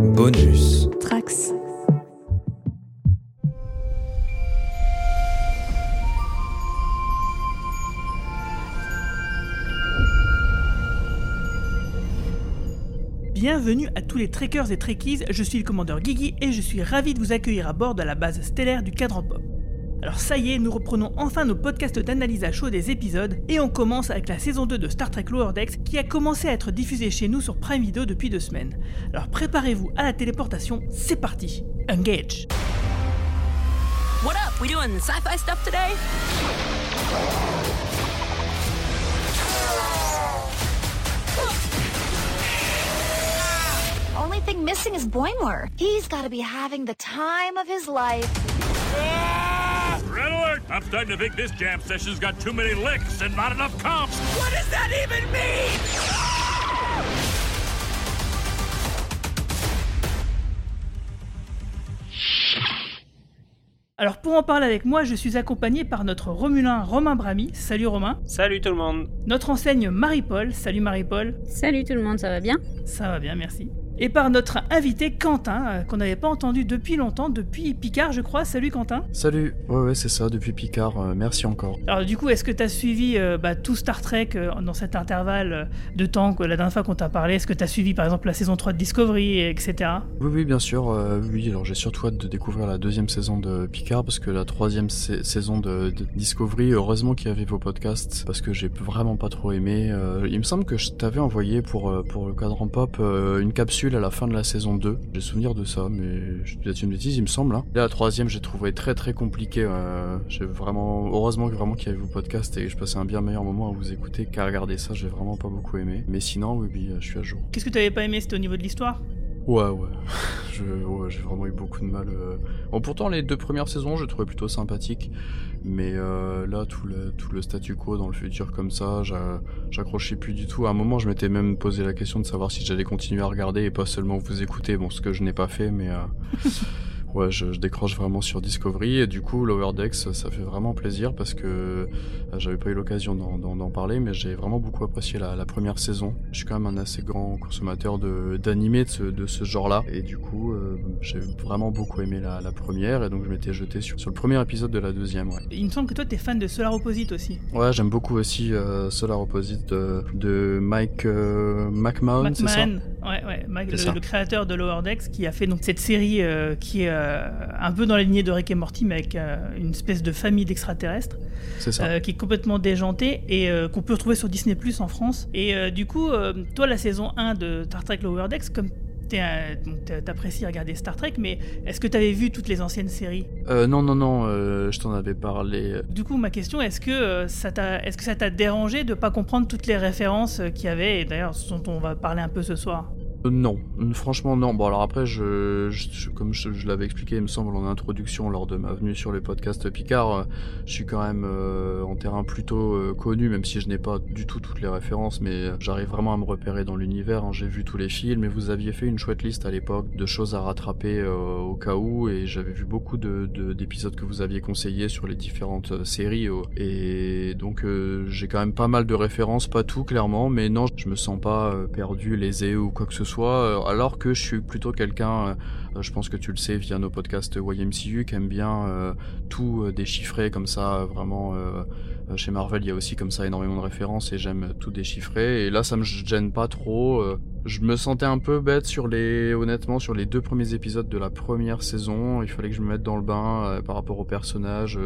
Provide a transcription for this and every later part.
Bonus. Trax. Bienvenue à tous les trekkers et trekkies, je suis le commandeur Guigui et je suis ravi de vous accueillir à bord de la base stellaire du cadran pop. Alors ça y est, nous reprenons enfin nos podcasts d'analyse à chaud des épisodes et on commence avec la saison 2 de Star Trek Lower Decks qui a commencé à être diffusée chez nous sur Prime Video depuis deux semaines. Alors préparez-vous à la téléportation, c'est parti Engage What up? We doing sci-fi stuff today? Only thing missing is Boimler. He's got to be having the time of his life. Alert! I'm starting to think this jam session's got too many licks and not enough comps. What does that even mean? Alors pour en parler avec moi, je suis accompagné par notre Romulin Romain Brami. Salut Romain. Salut tout le monde. Notre enseigne Marie-Paul. Salut Marie-Paul. Salut tout le monde, ça va bien? Ça va bien, merci. Et par notre invité Quentin, euh, qu'on n'avait pas entendu depuis longtemps, depuis Picard, je crois. Salut Quentin. Salut, ouais ouais c'est ça, depuis Picard, euh, merci encore. Alors du coup, est-ce que tu as suivi euh, bah, tout Star Trek euh, dans cet intervalle de temps la dernière fois qu'on t'a parlé? Est-ce que tu as suivi par exemple la saison 3 de Discovery, etc. Oui oui bien sûr, oui alors j'ai surtout hâte de découvrir la deuxième saison de Picard parce que la troisième sa- saison de, de Discovery, heureusement qu'il y avait vos podcasts parce que j'ai vraiment pas trop aimé. Il me semble que je t'avais envoyé pour, pour le cadran pop une capsule à la fin de la saison 2. J'ai souvenir de ça mais je te dis une bêtise il me semble. Hein. Et la troisième j'ai trouvé très très compliqué. euh, j'ai vraiment, heureusement vraiment qu'il y avait vos podcasts et je passais un bien meilleur moment à vous écouter qu'à regarder ça, j'ai vraiment pas beaucoup aimé. Mais sinon oui oui je suis à jour. Qu'est-ce que tu n'avais pas aimé C'était au niveau de l'histoire? Ouais, ouais. J'ai vraiment eu beaucoup de mal. euh. Bon, pourtant, les deux premières saisons, je trouvais plutôt sympathiques. Mais euh, là, tout le, tout le statu quo dans le futur comme ça, j'a- j'accrochais plus du tout. À un moment, je m'étais même posé la question de savoir si j'allais continuer à regarder et pas seulement vous écouter. Bon, ce que je n'ai pas fait, mais... euh, Ouais, je, je décroche vraiment sur Discovery et du coup Lower Decks, ça fait vraiment plaisir parce que euh, j'avais pas eu l'occasion d'en- parler, mais j'ai vraiment beaucoup apprécié la, la première saison. Je suis quand même un assez grand consommateur de d'animés de ce, de ce genre-là et du coup euh, j'ai vraiment beaucoup aimé la, la première et donc je m'étais jeté sur, sur le premier épisode de la deuxième. Ouais, Il me semble que toi, tu es fan de Solar Opposite aussi. ouais j'aime beaucoup aussi euh, Solar Opposite de, de Mike euh, McMahon, c'est ça? McMahon, ouais, ouais, Mike, le, le créateur de Lower Decks, qui a fait donc cette série qui est un peu dans la lignée de Rick et Morty, mais avec euh, une espèce de famille d'extraterrestres, euh, qui est complètement déjantée et euh, qu'on peut retrouver sur Disney Plus en France. Et euh, du coup, euh, toi, la saison 1 de Star Trek Lower Decks, comme t'apprécies regarder Star Trek, mais est-ce que t'avais vu toutes les anciennes séries? Euh, non, non, non, euh, je t'en avais parlé. Du coup, ma question, est-ce que, euh, ça t'a, est-ce que ça t'a dérangé de pas comprendre toutes les références euh, qu'il y avait, et d'ailleurs, ce dont on va parler un peu ce soir? Euh, Non, franchement non. Bon alors après, je, comme je, l'avais expliqué, il me semble en introduction lors de ma venue sur le podcast Picard, euh, je suis quand même euh, en terrain plutôt connu, même si je n'ai pas du tout toutes les références, mais j'arrive vraiment à me repérer dans l'univers. hein. J'ai vu tous les films et vous aviez fait une chouette liste à l'époque de choses à rattraper au cas où, et j'avais vu beaucoup de, de- d'épisodes que vous aviez conseillés sur les différentes séries, et donc j'ai quand même pas mal de références, pas tout clairement, mais non, je me sens pas perdu, lésé ou quoi que ce soit, euh, alors que je suis plutôt quelqu'un, euh, je pense que tu le sais via nos podcasts YMCU, qui aime bien euh, tout euh, déchiffrer comme ça, euh, vraiment. euh, euh, chez Marvel, il y a aussi comme ça énormément de références et j'aime tout déchiffrer. Et là, ça me gêne pas trop. euh, Je me sentais un peu bête sur les, honnêtement, sur les deux premiers épisodes de la première saison. Il fallait que je me mette dans le bain euh, par rapport aux personnages.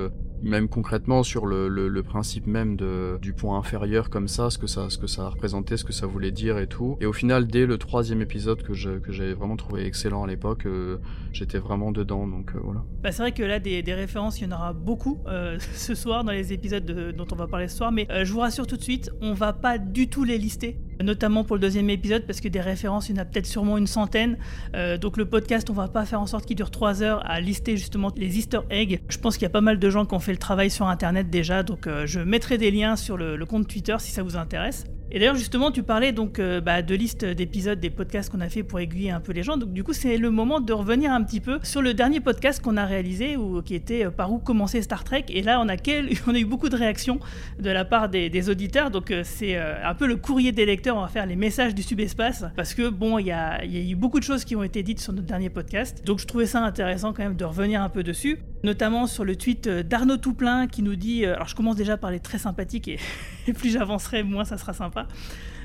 Même concrètement sur le, principe même de, du point inférieur comme ça, ce que ça, ce que ça représentait, ce que ça voulait dire et tout. Et au final, dès le troisième épisode que j'avais vraiment trouvé excellent à l'époque, euh, j'étais vraiment dedans, donc euh, voilà. Bah, c'est vrai que là, des, références, il y en aura beaucoup euh, ce soir dans les épisodes de- dont on va parler ce soir. Mais je vous rassure tout de suite, on va pas du tout les lister. Notamment pour le deuxième épisode, parce que des références, il y en a peut-être sûrement une centaine. Euh, donc le podcast, on va pas faire en sorte qu'il dure trois heures à lister justement les Easter eggs. Je pense qu'il y a pas mal de gens qui ont fait le travail sur Internet déjà. Donc euh, je mettrai des liens sur le, le compte Twitter si ça vous intéresse. Et d'ailleurs, justement, tu parlais donc euh, bah, de liste d'épisodes des podcasts qu'on a fait pour aiguiller un peu les gens. Donc, du coup, c'est le moment de revenir un petit peu sur le dernier podcast qu'on a réalisé, ou qui était euh, par où commencer Star Trek. Et là, on a, eu beaucoup de réactions de la part des, auditeurs. Donc, euh, c'est un peu le courrier des lecteurs. On va faire les messages du subespace parce que bon, il y a, eu beaucoup de choses qui ont été dites sur notre dernier podcast. Donc, je trouvais ça intéressant quand même de revenir un peu dessus, notamment sur le tweet d'Arnaud Touplein qui nous dit. Alors, je commence déjà par les très sympathiques et plus j'avancerai, moins ça sera sympa.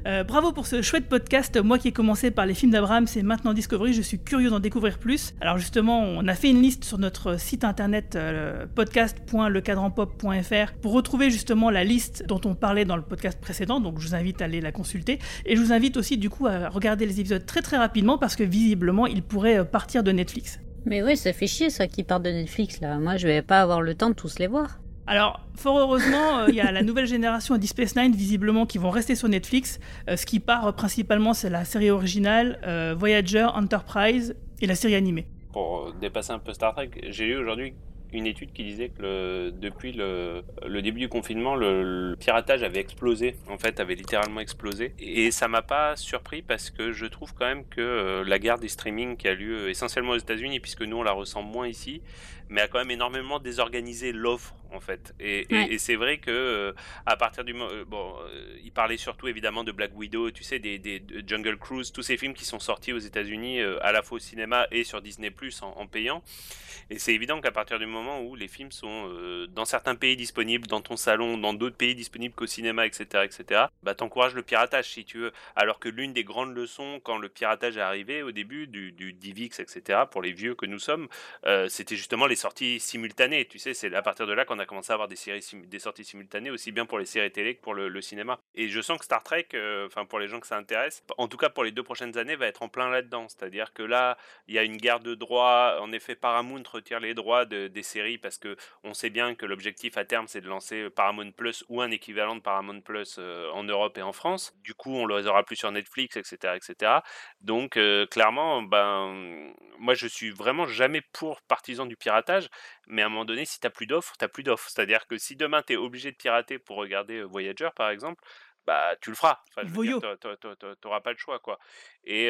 Euh, bravo pour ce chouette podcast. Moi qui ai commencé par les films d'Abraham, c'est maintenant Discovery. Je suis curieux d'en découvrir plus. Alors justement, on a fait une liste sur notre site internet euh, podcast.lecadranpop.fr pour retrouver justement la liste dont on parlait dans le podcast précédent. Donc je vous invite à aller la consulter. Et je vous invite aussi du coup à regarder les épisodes très très rapidement parce que visiblement ils pourraient euh, partir de Netflix. Mais oui, ça fait chier ça qui part de Netflix là. Moi je vais pas avoir le temps de tous les voir. Alors, fort heureusement, euh, il y a la nouvelle génération de Space Nine, visiblement, qui vont rester sur Netflix. Euh, ce qui part euh, principalement, c'est la série originale, Voyager, Enterprise et la série animée. Pour dépasser un peu Star Trek, j'ai lu aujourd'hui une étude qui disait que depuis le, début du confinement, le, piratage avait explosé, en fait, avait littéralement explosé. Et ça m'a pas surpris parce que je trouve quand même que la guerre des streaming qui a lieu essentiellement aux États-Unis, puisque nous on la ressent moins ici, mais a quand même énormément désorganisé l'offre en fait. Et, c'est vrai que euh, à partir du moment, euh, bon, euh, il parlait surtout évidemment de Black Widow, tu sais, des, Jungle Cruise, tous ces films qui sont sortis aux États-Unis à la fois au cinéma et sur Disney Plus en, payant. Et c'est évident qu'à partir du moment où les films sont dans certains pays disponibles, dans ton salon, dans d'autres pays disponibles qu'au cinéma, etc., etc., bah t'encourages le piratage si tu veux. Alors que l'une des grandes leçons quand le piratage est arrivé au début du, du DivX, etc., pour les vieux que nous sommes, c'était justement les sorties simultanées. Tu sais, c'est à partir de là qu'on a commencé à avoir des séries, des sorties simultanées aussi bien pour les séries télé que pour le, cinéma. Et je sens que Star Trek, euh, enfin pour les gens que ça intéresse, en tout cas pour les deux prochaines années, va être en plein là-dedans. C'est-à-dire que là, il y a une guerre de droits. En effet, Paramount retire les droits des séries parce que on sait bien que l'objectif à terme, c'est de lancer Paramount Plus ou un équivalent de Paramount Plus euh, en Europe et en France. Du coup, on les aura plus sur Netflix, etc., etc. Donc, euh, clairement, ben, moi, je suis vraiment jamais pour partisan du piratage mais à un moment donné, si tu n'as plus d'offres, tu n'as plus d'offres. C'est-à-dire que si demain tu es obligé de pirater pour regarder Voyager, par exemple, bah tu le feras. Enfin, tu n'auras pas le choix. quoi. Et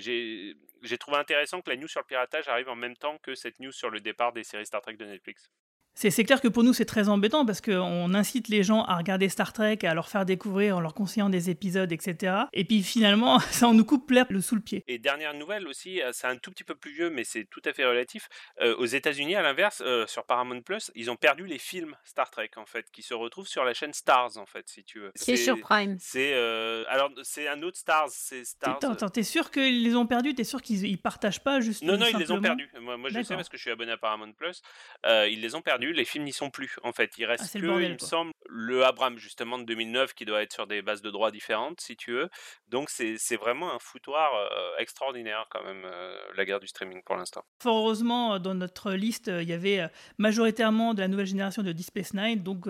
j'ai trouvé intéressant que la news sur le piratage arrive en même temps que cette news sur le départ des séries Star Trek de Netflix. C'est clair que pour nous, c'est très embêtant parce qu'on incite les gens à regarder Star Trek, à leur faire découvrir en leur conseillant des épisodes, etc. Et puis finalement, ça on nous coupe l'herbe sous le pied. Et dernière nouvelle aussi, euh, c'est un tout petit peu plus vieux, mais c'est tout à fait relatif. Euh, aux États-Unis, à l'inverse, euh, sur Paramount Plus, ils ont perdu les films Star Trek en fait, qui se retrouvent sur la chaîne Stars en fait, si tu veux. C'est sur Prime. C'est alors c'est un autre Stars, c'est Stars. Attends, t'es sûr qu'ils les ont perdus T'es sûr qu'ils partagent pas juste Non, non, ils les ont perdus. Moi, moi je sais parce que je suis abonné à Paramount Plus. ils les ont perdus les films n'y sont plus en fait. Il reste ah, que, il me semble, le Abraham justement de 2009 qui doit être sur des bases de droits différentes si tu veux. Donc c'est vraiment un foutoir euh, extraordinaire quand même euh, la guerre du streaming pour l'instant. Fort heureusement dans notre liste il y avait euh, majoritairement de la nouvelle génération de Deep Space Nine donc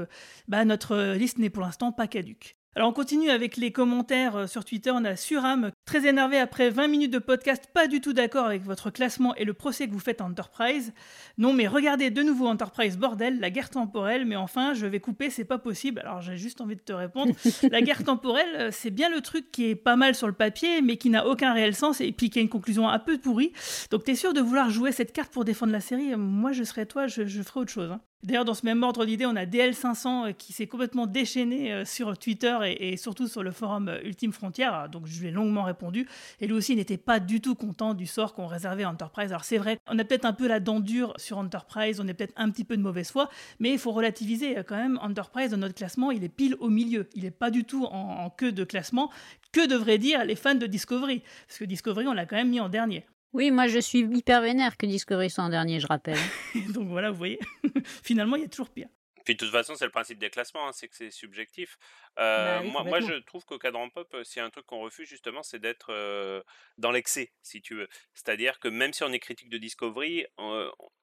bah, notre liste n'est pour l'instant pas caduque. Alors on continue avec les commentaires euh, sur Twitter. On a Suram, très énervé après 20 minutes de podcast, pas du tout d'accord avec votre classement et le procès que vous faites à Enterprise. Non mais regardez de nouveau Enterprise, bordel, la guerre temporelle, mais enfin je vais couper, c'est pas possible. Alors j'ai juste envie de te répondre. la guerre temporelle, euh, c'est bien le truc qui est pas mal sur le papier, mais qui n'a aucun réel sens et puis qui a une conclusion un peu pourrie. Donc t'es sûr de vouloir jouer cette carte pour défendre la série? Moi je serais toi, je, ferais autre chose. Hein. D'ailleurs, dans ce même ordre d'idée, on a DL500 euh, qui s'est complètement déchaîné euh, sur Twitter et, surtout sur le forum euh, Ultime Frontière. Donc, je lui ai longuement répondu. Et lui aussi n'était pas du tout content du sort qu'on réservait à Enterprise. Alors, c'est vrai, on a peut-être un peu la dent dure sur Enterprise, on est peut-être un petit peu de mauvaise foi, mais il faut relativiser quand même. Enterprise, dans notre classement, il est pile au milieu. Il n'est pas du tout en, en queue de classement. Que devraient dire les fans de Discovery? Parce que Discovery, on l'a quand même mis en dernier. Oui, moi je suis hyper vénère que Discovery soit en dernier, je rappelle. Donc voilà, vous voyez, finalement il y a toujours pire. Puis de toute façon, c'est le principe des classements, hein, c'est que c'est subjectif. Euh, bah moi, moi, je trouve qu'au cadran pop, euh, s'il y a un truc qu'on refuse justement, c'est d'être euh, dans l'excès, si tu veux. C'est-à-dire que même si on est critique de Discovery,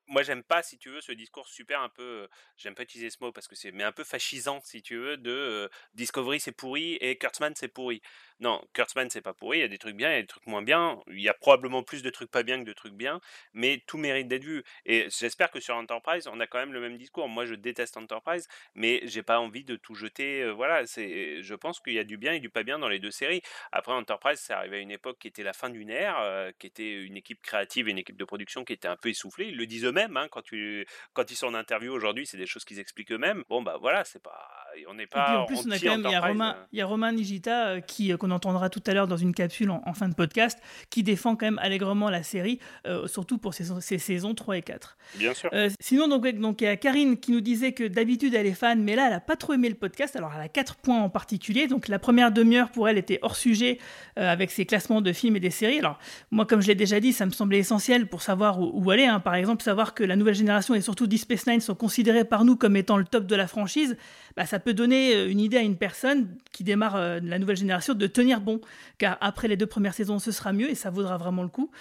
moi j'aime pas si tu veux ce discours super un peu j'aime pas utiliser ce mot parce que c'est mais un peu fascisant si tu veux de Discovery c'est pourri et Kurtzman c'est pourri. Non Kurtzman c'est pas pourri il y a des trucs bien il y a des trucs moins bien il y a probablement plus de trucs pas bien que de trucs bien mais tout mérite d'être vu et j'espère que sur Enterprise on a quand même le même discours. Moi je déteste Enterprise mais j'ai pas envie de tout jeter voilà c'est je pense qu'il y a du bien et du pas bien dans les deux séries. Après Enterprise c'est arrivé à une époque qui était la fin d'une ère qui était une équipe créative et une équipe de production qui était un peu essoufflée ils le disent eux-mêmes hein, quand tu quand ils sont en interview aujourd'hui c'est des choses qu'ils expliquent eux-mêmes bon bah voilà c'est pas on n'est Et puis pas en plus, on a quand même, il y a Romain, euh. il y a Romain Nigita euh, qui euh, qu'on entendra tout à l'heure dans une capsule en, en fin de podcast, qui défend quand même allègrement la série, euh, surtout pour ses, ses saisons 3 et 4. bien sûr sinon, donc, donc, il y a Karine qui nous disait que d'habitude elle est fan, mais là elle a pas trop aimé le podcast. Alors elle a quatre points en particulier. Donc la première demi-heure pour elle était hors sujet avec ses classements de films et des séries. Alors moi, comme je l'ai déjà dit, ça me semblait essentiel pour savoir où, où aller. hein. Par exemple, savoir que la nouvelle génération et surtout Deep Nine sont considérés par nous comme étant le top de la franchise. Bah, ça peut donner euh, une idée à une personne qui démarre euh, la nouvelle génération de tenir bon, car après les deux premières saisons, ce sera mieux et ça vaudra vraiment le coup.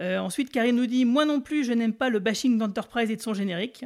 Euh, ensuite, Karine nous dit Moi non plus, je n'aime pas le bashing d'Enterprise et de son générique.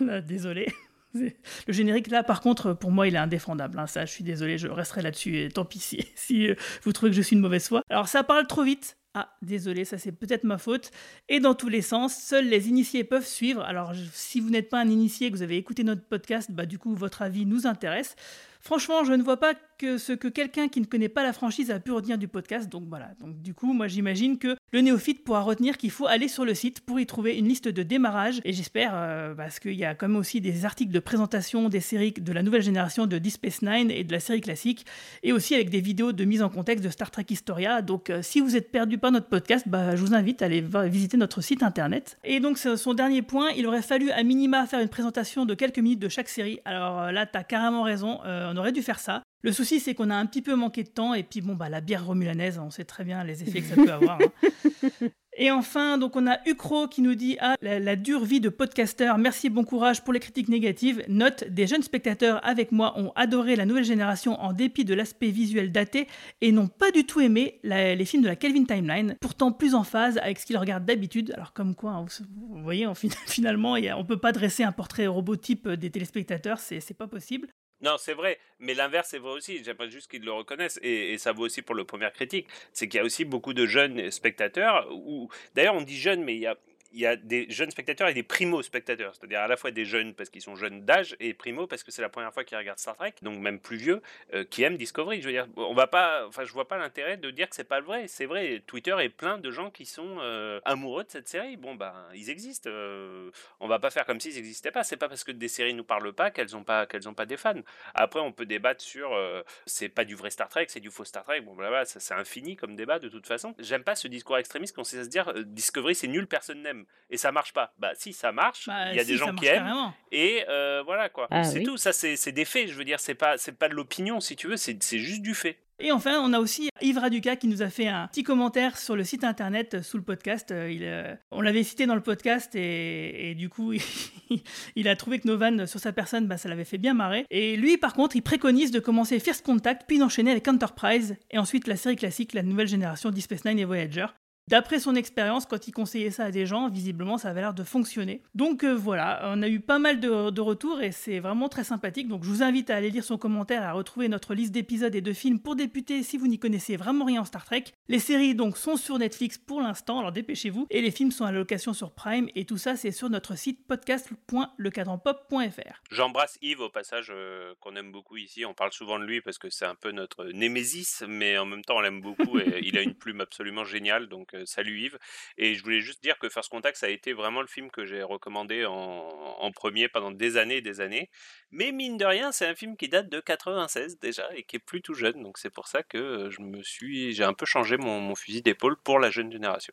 Désolé. Le générique, là, par contre, pour moi, il est indéfendable. hein. Ça, je suis désolé, je resterai là-dessus. Et tant pis si, vous trouvez que je suis une mauvaise foi. Alors, ça parle trop vite. Ah, désolé, ça c'est peut-être ma faute. Et dans tous les sens, seuls les initiés peuvent suivre. Alors, si vous n'êtes pas un initié, que vous avez écouté notre podcast, bah du coup, votre avis nous intéresse. Franchement, je ne vois pas que ce que quelqu'un qui ne connaît pas la franchise a pu retenir du podcast. Donc voilà. Donc du coup, moi j'imagine que le néophyte pourra retenir qu'il faut aller sur le site pour y trouver une liste de démarrage. Et j'espère, euh, parce qu'il y a quand même aussi des articles de présentation des séries de la nouvelle génération de Deep Space Nine et de la série classique, et aussi avec des vidéos de mise en contexte de Star Trek Historia. Donc euh, si vous êtes perdu par notre podcast, bah, je vous invite à aller visiter notre site internet. Et donc son dernier point, il aurait fallu à minima faire une présentation de quelques minutes de chaque série. Alors euh, là, t'as carrément raison, on aurait dû faire ça. Le souci, c'est qu'on a un petit peu manqué de temps, et puis bon, bah, la bière romulanaise, on sait très bien les effets que ça peut avoir. hein. Et enfin, donc on a Ucro qui nous dit ah la, la dure vie de podcasteur. Merci, bon courage pour les critiques négatives. Note des jeunes spectateurs avec moi ont adoré la nouvelle génération en dépit de l'aspect visuel daté et n'ont pas du tout aimé la- les films de la Kelvin Timeline, pourtant plus en phase avec ce qu'ils regardent d'habitude. Alors comme quoi, hein, vous, vous voyez, fin- finalement, on peut pas dresser un portrait robotype des téléspectateurs, c'est pas possible. Non, c'est vrai, mais l'inverse est vrai aussi. J'aimerais juste qu'ils le reconnaissent, et, ça vaut aussi pour le première critique. C'est qu'il y a aussi beaucoup de jeunes spectateurs, ou d'ailleurs on dit jeunes, mais il y a, il y a des jeunes spectateurs et des primo-spectateurs, c'est-à-dire à la fois des jeunes parce qu'ils sont jeunes d'âge et primo parce que c'est la première fois qu'ils regardent Star Trek, donc même plus vieux, euh, qui aiment Discovery. Je veux dire, on va pas, enfin, je vois pas l'intérêt de dire que c'est pas le vrai. C'est vrai, Twitter est plein de gens qui sont euh, amoureux de cette série. Bon, ben, ils existent. euh, on va pas faire comme s'ils n'existaient pas. C'est pas parce que des séries nous parlent pas qu'elles ont pas, qu'elles ont pas des fans. Après, on peut débattre sur euh, c'est pas du vrai Star Trek, c'est du faux Star Trek. Bon, voilà, c'est infini comme débat de toute façon. J'aime pas ce discours extrémiste qu'on sait se dire Discovery c'est nul, personne n'aime et ça marche pas. Bah si, ça marche. Bah, Il y a si, des gens qui aiment carrément. et euh, voilà quoi. Ah c'est oui. tout. Ça c'est c'est des faits. Je veux dire, c'est pas c'est pas de l'opinion si tu veux. C'est c'est juste du fait. Et enfin, on a aussi Yves Raduca qui nous a fait un petit commentaire sur le site internet euh, sous le podcast. Euh, Il, euh, on l'avait cité dans le podcast et, et du coup, il a trouvé que nos vannes sur sa personne, bah, ça l'avait fait bien marrer. Et lui, par contre, il préconise de commencer First Contact, puis d'enchaîner avec Enterprise, et ensuite la série classique, la nouvelle génération Deep Space Nine et Voyager. D'après son expérience, quand il conseillait ça à des gens, visiblement, ça avait l'air de fonctionner. Donc euh, voilà, on a eu pas mal de, retours et c'est vraiment très sympathique. Donc je vous invite à aller lire son commentaire, à retrouver notre liste d'épisodes et de films pour débuter si vous n'y connaissez vraiment rien en Star Trek. Les séries donc sont sur Netflix pour l'instant, alors dépêchez-vous. Et les films sont à location sur Prime et tout ça c'est sur notre site podcast.lecadranpop.fr. J'embrasse Yves au passage euh, qu'on aime beaucoup ici. On parle souvent de lui parce que c'est un peu notre némésis, mais en même temps on l'aime beaucoup et il a une plume absolument géniale. Euh, salut Yves. Et je voulais juste dire que First Contact ça a été vraiment le film que j'ai recommandé en, en premier pendant des années et des années. Mais mine de rien, c'est un film qui date de 96 déjà et qui est plus tout jeune. Donc c'est pour ça que euh, je me suis, j'ai un peu changé mon, mon fusil d'épaule pour la jeune génération.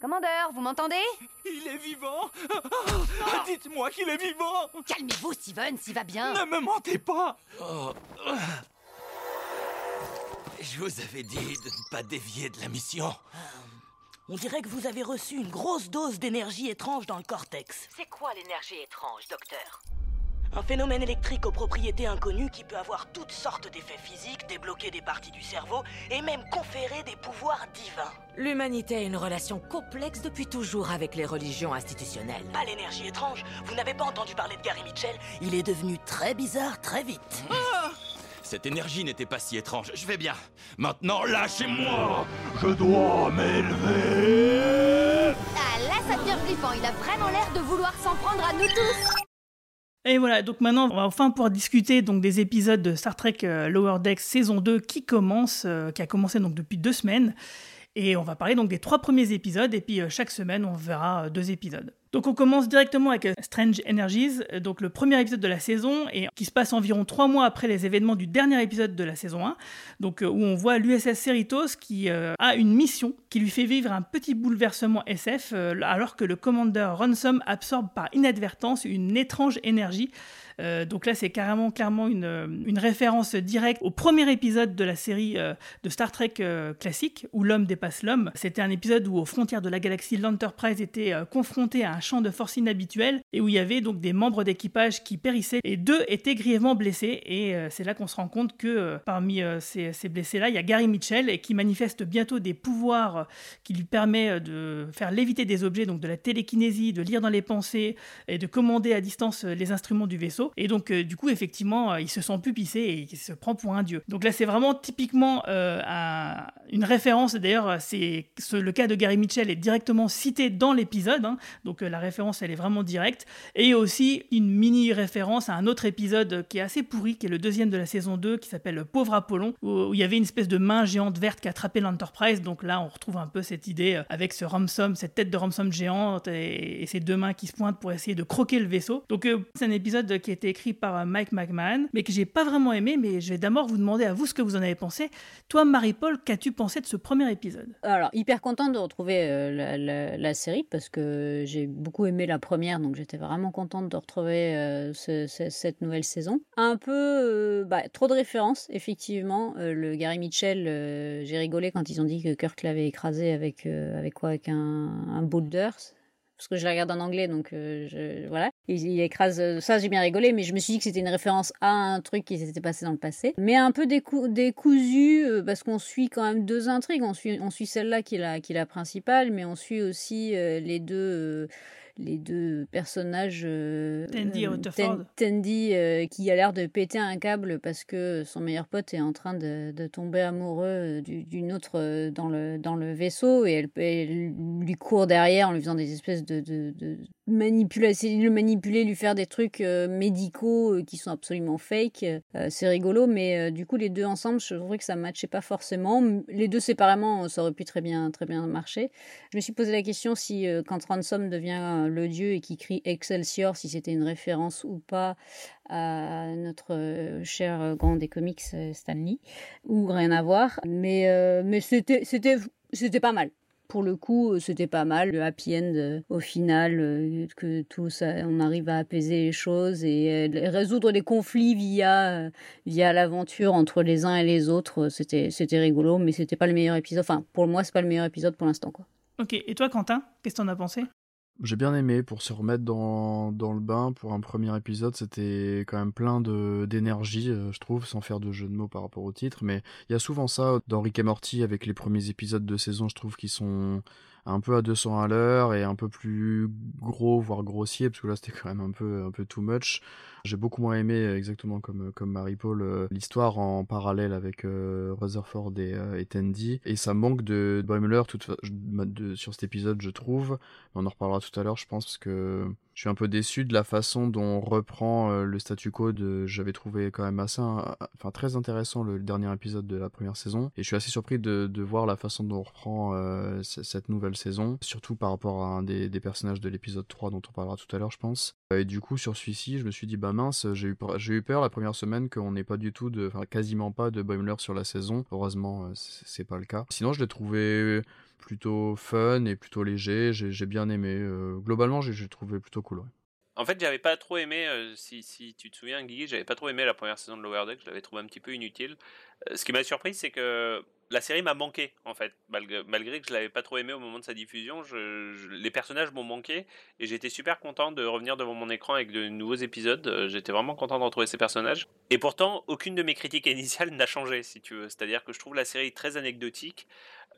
Commandeur, vous m'entendez? Il est vivant Dites-moi qu'il est vivant Calmez-vous, Steven, s'il va bien. Ne me mentez pas Je vous avais dit de ne pas dévier de la mission. On dirait que vous avez reçu une grosse dose d'énergie étrange dans le cortex. C'est quoi l'énergie étrange, docteur Un phénomène électrique aux propriétés inconnues qui peut avoir toutes sortes d'effets physiques, débloquer des parties du cerveau et même conférer des pouvoirs divins. L'humanité a une relation complexe depuis toujours avec les religions institutionnelles. Pas l'énergie étrange. Vous n'avez pas entendu parler de Gary Mitchell Il est devenu très bizarre très vite. Ah Cette énergie n'était pas si étrange. Je vais bien. Maintenant, lâchez-moi Je dois m'élever Ah là, ça devient flippant. Il a vraiment l'air de vouloir s'en prendre à nous tous. Et voilà, donc maintenant, on va enfin pouvoir discuter donc des épisodes de Star Trek euh, Lower Decks saison 2 qui commence, euh, qui a commencé donc depuis deux semaines. Et on va parler donc des trois premiers épisodes, et puis euh, chaque semaine, on verra euh, deux épisodes. Donc on commence directement avec euh, Strange Energies, euh, donc le premier épisode de la saison, et qui se passe environ trois mois après les événements du dernier épisode de la saison 1, donc euh, où on voit l'USS Cerritos qui a une mission qui lui fait vivre un petit bouleversement SF, alors que le commandeur Ransom absorbe par inadvertance une étrange énergie. Euh, donc là, c'est carrément clairement une, euh, une référence directe au premier épisode de la série euh, de Star Trek classique, où l'homme dépasse l'homme. C'était un épisode où, aux frontières de la galaxie, l'Enterprise était euh, confronté à un champ de force inhabituel et où il y avait donc des membres d'équipage qui périssaient et deux étaient grièvement blessés. Et c'est là qu'on se rend compte que parmi ces, blessés-là, il y a Gary Mitchell et qui manifeste bientôt des pouvoirs qui lui permet de faire léviter des objets, donc de la télékinésie, de lire dans les pensées et de commander à distance les instruments du vaisseau. Et donc, euh, du coup, effectivement, euh, il se sent pupissé et il se prend pour un dieu. Donc là, c'est vraiment typiquement euh, un- une référence. D'ailleurs, c'est ce- le cas de Gary Mitchell est directement cité dans l'épisode. hein. donc la référence, elle est vraiment directe. Et aussi une mini référence à un autre épisode qui est assez pourri, qui est le deuxième de la saison 2, qui s'appelle Pauvre Apollon, où, il y avait une espèce de main géante verte qui attrapait l'Enterprise. Donc là, on retrouve un peu cette idée avec ce Ransom, cette tête de Ransom géante et, et ces deux mains qui se pointent pour essayer de croquer le vaisseau. Donc c'est un épisode qui a été écrit par euh, Mike McMahon, mais que j'ai pas vraiment aimé. Mais je vais d'abord vous demander à vous ce que vous en avez pensé. Toi, Marie-Paul, qu'as-tu pensé de ce premier épisode? Alors, hyper contente de retrouver euh, la, série parce que j'ai beaucoup aimé la première, donc j'étais vraiment contente de retrouver euh, ce- ce- cette nouvelle saison. Un peu, bah, trop de références, effectivement. Le Gary Mitchell, j'ai rigolé quand ils ont dit que Kirk l'avait écrasé avec, avec quoi? Avec un, un boulder parce que je la regarde en anglais, donc euh, voilà. Il, écrase euh, ça, j'ai bien rigolé, mais je me suis dit que c'était une référence à un truc qui s'était passé dans le passé. Mais un peu décou décousu, euh, parce qu'on suit quand même deux intrigues. On suit, on suit celle-là qui qui est la principale, mais on suit aussi les deux... les deux personnages euh, Tandy euh, Rutherford. Tan- Tandy euh, qui a l'air de péter un câble parce que son meilleur pote est en train de, de tomber amoureux euh, du- d'une autre dans le, dans le vaisseau et elle, elle lui court derrière en lui faisant des espèces de, de, de le manipuler, lui faire des trucs médicaux qui sont absolument fake. C'est rigolo, mais du coup les deux ensemble, je trouvais que ça matchait pas forcément. Les deux séparément, ça aurait pu très bien, très bien marcher. Je me suis posé la question si quand Ransom devient le dieu et qui crie Excelsior, si c'était une référence ou pas à notre euh, cher euh, grand des comics euh, Stanley, ou rien à voir. Mais, mais c'était, c'était, c'était pas mal. Pour le coup, c'était pas mal. Le happy end, au final, que tout ça, on arrive à apaiser les choses et résoudre les conflits via, via l'aventure entre les uns et les autres. C'était, c'était rigolo, mais c'était pas le meilleur épisode. Enfin, pour moi, c'est pas le meilleur épisode pour l'instant, quoi. Ok, et toi, Quentin, qu'est-ce que t'en as pensé? J'ai bien aimé pour se remettre dans, le bain pour un premier épisode. C'était quand même plein d'énergie, euh, je trouve, sans faire de jeu de mots par rapport au titre. Mais il y a souvent ça dans Rick et Morty avec les premiers épisodes de saison, je trouve, qui sont un peu à 200 à l'heure et un peu plus gros, voire grossier, parce que là c'était quand même un peu, un peu too much. J'ai beaucoup moins aimé, euh, exactement comme, comme Marie-Paul, euh, l'histoire en parallèle avec euh, Rutherford et, euh, et Tandy. Et ça manque de Boimler toute de, sur cet épisode, je trouve. On en reparlera tout à l'heure, je pense, parce que je suis un peu déçu de la façon dont on reprend euh, le statu quo de j'avais trouvé quand même assez enfin très intéressant le, dernier épisode de la première saison. Et je suis assez surpris de, voir la façon dont on reprend euh, cette nouvelle saison. Surtout par rapport à un des, personnages de l'épisode 3 dont on parlera tout à l'heure je pense. Et du coup sur celui-ci je me suis dit bah mince j'ai eu peur, la première semaine qu'on n'ait pas du tout de enfin quasiment pas de Boimler sur la saison. Heureusement euh, c'est pas le cas. Sinon je l'ai trouvé plutôt fun et plutôt léger. J'ai bien aimé. Euh, globalement, j'ai trouvé plutôt cool. En fait, j'avais pas trop aimé, euh, si, si tu te souviens, Guigui, j'avais pas trop aimé la première saison de Lower Deck, je l'avais trouvé un petit peu inutile. Euh, ce qui m'a surpris, c'est que la série m'a manqué en fait, malgré, malgré que je l'avais pas trop aimé au moment de sa diffusion. Les personnages m'ont manqué et j'étais super content de revenir devant mon écran avec de nouveaux épisodes. J'étais vraiment content de retrouver ces personnages. Et pourtant, aucune de mes critiques initiales n'a changé, si tu veux. C'est-à-dire que je trouve la série très anecdotique.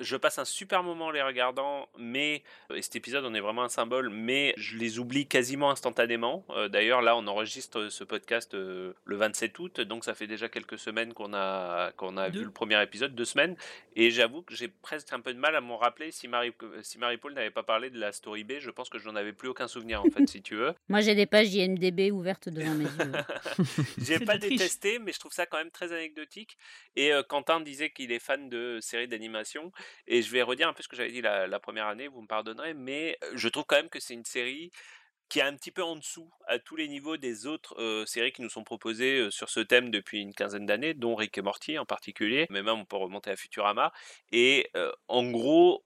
Je passe un super moment en les regardant, mais et cet épisode en est vraiment un symbole, mais je les oublie quasiment instantanément. Euh, d'ailleurs, là, on enregistre ce podcast euh, le 27 août, donc ça fait déjà quelques semaines qu'on a qu'on a vu le premier épisode, deux semaines, et j'avoue que j'ai presque un peu de mal à m'en rappeler. Si Marie si Marie n'avait pas parlé de la story B, je pense que je n'en avais plus aucun souvenir en fait, si tu veux. Moi, j'ai des pages IMDb ouvertes devant mes yeux. j'ai pas détesté, mais je trouve ça quand même très anecdotique. Et euh, Quentin disait qu'il est fan de séries d'animation. Et je vais redire un peu ce que j'avais dit la, première année, vous me pardonnerez, mais je trouve quand même que c'est une série qui est un petit peu en dessous à tous les niveaux des autres séries qui nous sont proposées sur ce thème depuis une quinzaine d'années, dont Rick et Morty en particulier, mais même on peut remonter à Futurama. Et en gros,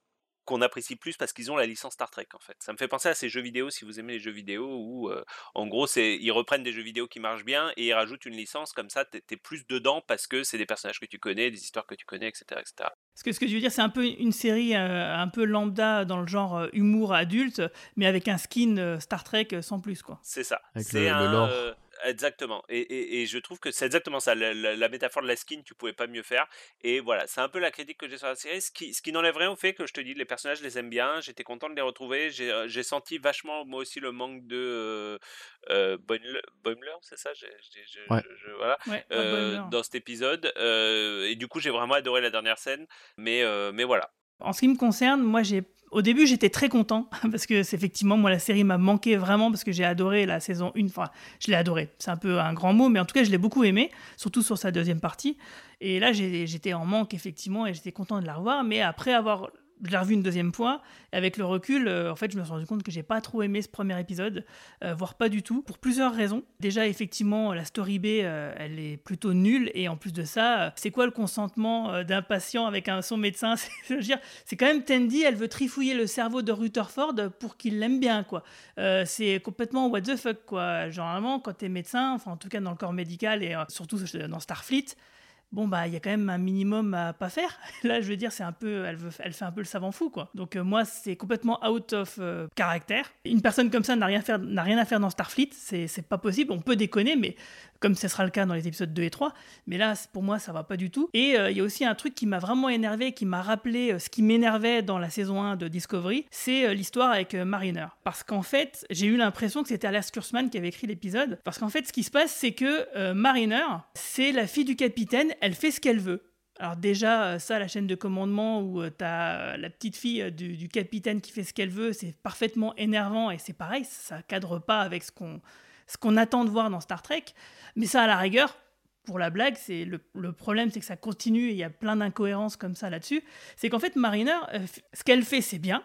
qu'on apprécie plus parce qu'ils ont la licence Star Trek en fait. Ça me fait penser à ces jeux vidéo si vous aimez les jeux vidéo où en gros c'est ils reprennent des jeux vidéo qui marchent bien et ils rajoutent une licence comme ça t'es es plus dedans parce que c'est des personnages que tu connais, des histoires que tu connais, etc. etc. Ce que, ce que je veux dire, c'est un peu une série un peu lambda dans le genre humour adulte, mais avec un skin Star Trek sans plus quoi. C'est ça. C'est un, Exactement. Et, et, je trouve que c'est exactement ça. La, métaphore de la skin, tu pouvais pas mieux faire. Et voilà, c'est un peu la critique que j'ai sur la série. Ce qui, ce qui n'enlève rien au fait que je te dis, les personnages, je les aime bien. J'étais content de les retrouver. J'ai euh, senti vachement, moi aussi, le manque de euh, euh Boimler, c'est ça? Je, voilà, euh, Dans cet épisode. et du coup, j'ai vraiment adoré la dernière scène. Mais, mais voilà. En ce qui me concerne, moi, j'ai au début, j'étais très content parce que c'est effectivement, moi, la série m'a manqué vraiment parce que j'ai adoré la saison 1. Enfin, je l'ai adoré. C'est un peu un grand mot, mais en tout cas, je l'ai beaucoup aimé, surtout sur sa deuxième partie. Et là, j'étais en manque, effectivement, et j'étais content de la revoir. Mais après avoir je l'ai revu une deuxième fois. Et avec le recul, euh, en fait, je me suis rendu compte que j'ai pas trop aimé ce premier épisode, euh, voire pas du tout, pour plusieurs raisons. Déjà, effectivement, la story B, euh, elle est plutôt nulle. Et en plus de ça, c'est quoi le consentement d'un patient avec un, son médecin? C'est quand même Tandy, elle veut trifouiller le cerveau de Rutherford pour qu'il l'aime bien, quoi. c'est complètement what the fuck, quoi. Généralement, quand tu es médecin, enfin, en tout cas dans le corps médical et surtout dans Starfleet, bon bah il y a quand même un minimum à pas faire. Là, je veux dire, c'est un peu, elle, fait un peu le savant fou quoi. Donc euh, moi, c'est complètement out of euh, caractère. Une personne comme ça n'a rien, n'a rien à faire dans Starfleet, c'est pas possible. On peut déconner, mais comme ce sera le cas dans les épisodes 2 et 3. Mais là, pour moi, ça va pas du tout. Et euh, il y a aussi un truc qui m'a vraiment énervé, qui m'a rappelé ce qui m'énervait dans la saison 1 de Discovery, c'est l'histoire avec Mariner. Parce qu'en fait, j'ai eu l'impression que c'était Alex Kurzman qui avait écrit l'épisode. Parce qu'en fait, ce qui se passe, c'est que Mariner, c'est la fille du capitaine elle fait ce qu'elle veut. Alors déjà, euh, ça, la chaîne de commandement où euh, tu as la petite fille euh, du, capitaine qui fait ce qu'elle veut, c'est parfaitement énervant et c'est pareil, ça cadre pas avec ce qu'on ce qu'on attend de voir dans Star Trek. Mais ça, à la rigueur, pour la blague, c'est le, problème, c'est que ça continue et il y a plein d'incohérences comme ça là-dessus. C'est qu'en fait, Mariner, ce qu'elle fait, c'est bien.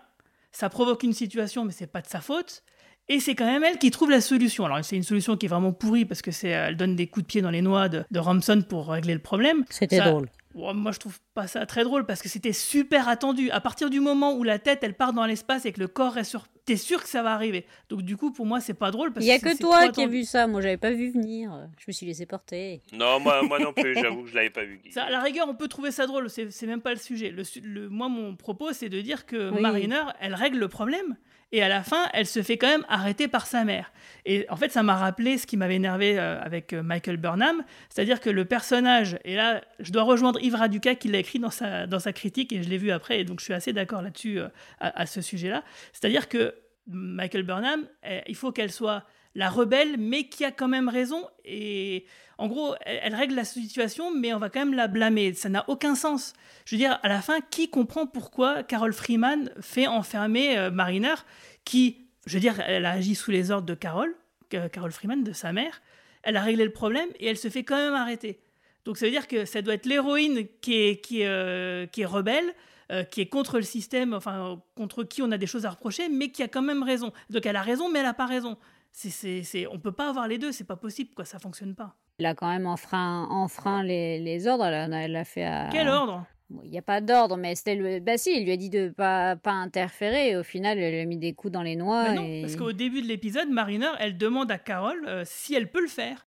Ça provoque une situation, mais c'est pas de sa faute. Et c'est quand même elle qui trouve la solution. Alors c'est une solution qui est vraiment pourrie parce que c'est, elle donne des coups de pied dans les noix de, de Ramson pour régler le problème. C'était drôle. Moi je trouve pas ça très drôle parce que c'était super attendu. À partir du moment où la tête elle part dans l'espace et que le corps est sur, t'es sûr que ça va arriver. Donc du coup pour moi c'est pas drôle parce Il y a que, toi qui as vu ça. Moi j'avais pas vu venir. Je me suis laissé porter. Non moi, moi non plus. J'avoue que je l'avais pas vu. Ça, à la rigueur on peut trouver ça drôle. C'est, même pas le sujet. Le, moi mon propos c'est de dire que Mariner elle règle le problème et à la fin, elle se fait quand même arrêter par sa mère. Et en fait, ça m'a rappelé ce qui m'avait énervé euh, avec euh, Michael Burnham, c'est-à-dire que le personnage, et là, je dois rejoindre Yves Raduca qui l'a écrit dans sa, dans sa critique, et je l'ai vu après, et donc je suis assez d'accord là-dessus, euh, à, ce sujet-là. C'est-à-dire que Michael Burnham, eh, il faut qu'elle soit la rebelle, mais qui a quand même raison. Et en gros, elle, règle la situation, mais on va quand même la blâmer. Ça n'a aucun sens. Je veux dire, à la fin, qui comprend pourquoi Carol Freeman fait enfermer euh, Mariner, qui, je veux dire, elle a agi sous les ordres de Carol, Carol Freeman, de sa mère. Elle a réglé le problème et elle se fait quand même arrêter. Donc ça veut dire que ça doit être l'héroïne qui est, qui, euh, est rebelle, euh, qui est contre le système, enfin contre qui on a des choses à reprocher, mais qui a quand même raison. Donc elle a raison, mais elle n'a pas raison c'est, c'est, on peut pas avoir les deux, c'est pas possible, quoi, ça fonctionne pas. Il a quand même enfreint, enfreint les, les ordres, elle l'a fait à... Quel ordre? il n'y a pas d'ordre, mais c'était le. Bah si, il lui a dit de pas pas interférer. Et au final, elle lui a mis des coups dans les noix. non, parce qu'au début de l'épisode, Mariner, elle demande à Carole euh, si elle peut le faire.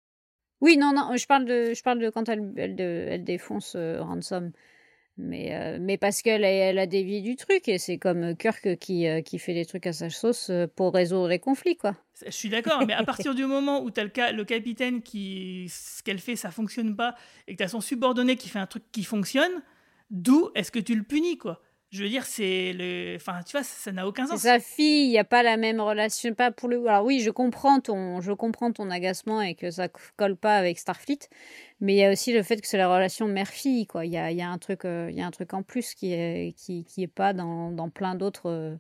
Oui, non, non, je parle de, je parle de quand elle, elle, elle défonce euh, Ransom. Mais, euh, mais parce qu'elle a, elle a dévié du truc et c'est comme Kirk qui, euh, fait des trucs à sa sauce euh, pour résoudre les conflits, quoi. Je suis d'accord, mais à partir du moment où tu as le, le capitaine qui. ce qu'elle fait, ça fonctionne pas, et que tu as son subordonné qui fait un truc qui fonctionne, d'où est-ce que tu le punis, quoi? Je veux dire, c'est le. Enfin, tu vois, ça n'a aucun sens. Sa fille, il n'y a pas la même relation. Pas pour le. Alors oui, je comprends ton, je comprends ton agacement et que ça colle pas avec Starfleet, mais il y a aussi le fait que c'est la relation mère-fille, quoi. Il y a, y a un truc, il y a un truc en plus qui est, qui, qui est pas dans, dans plein d'autres.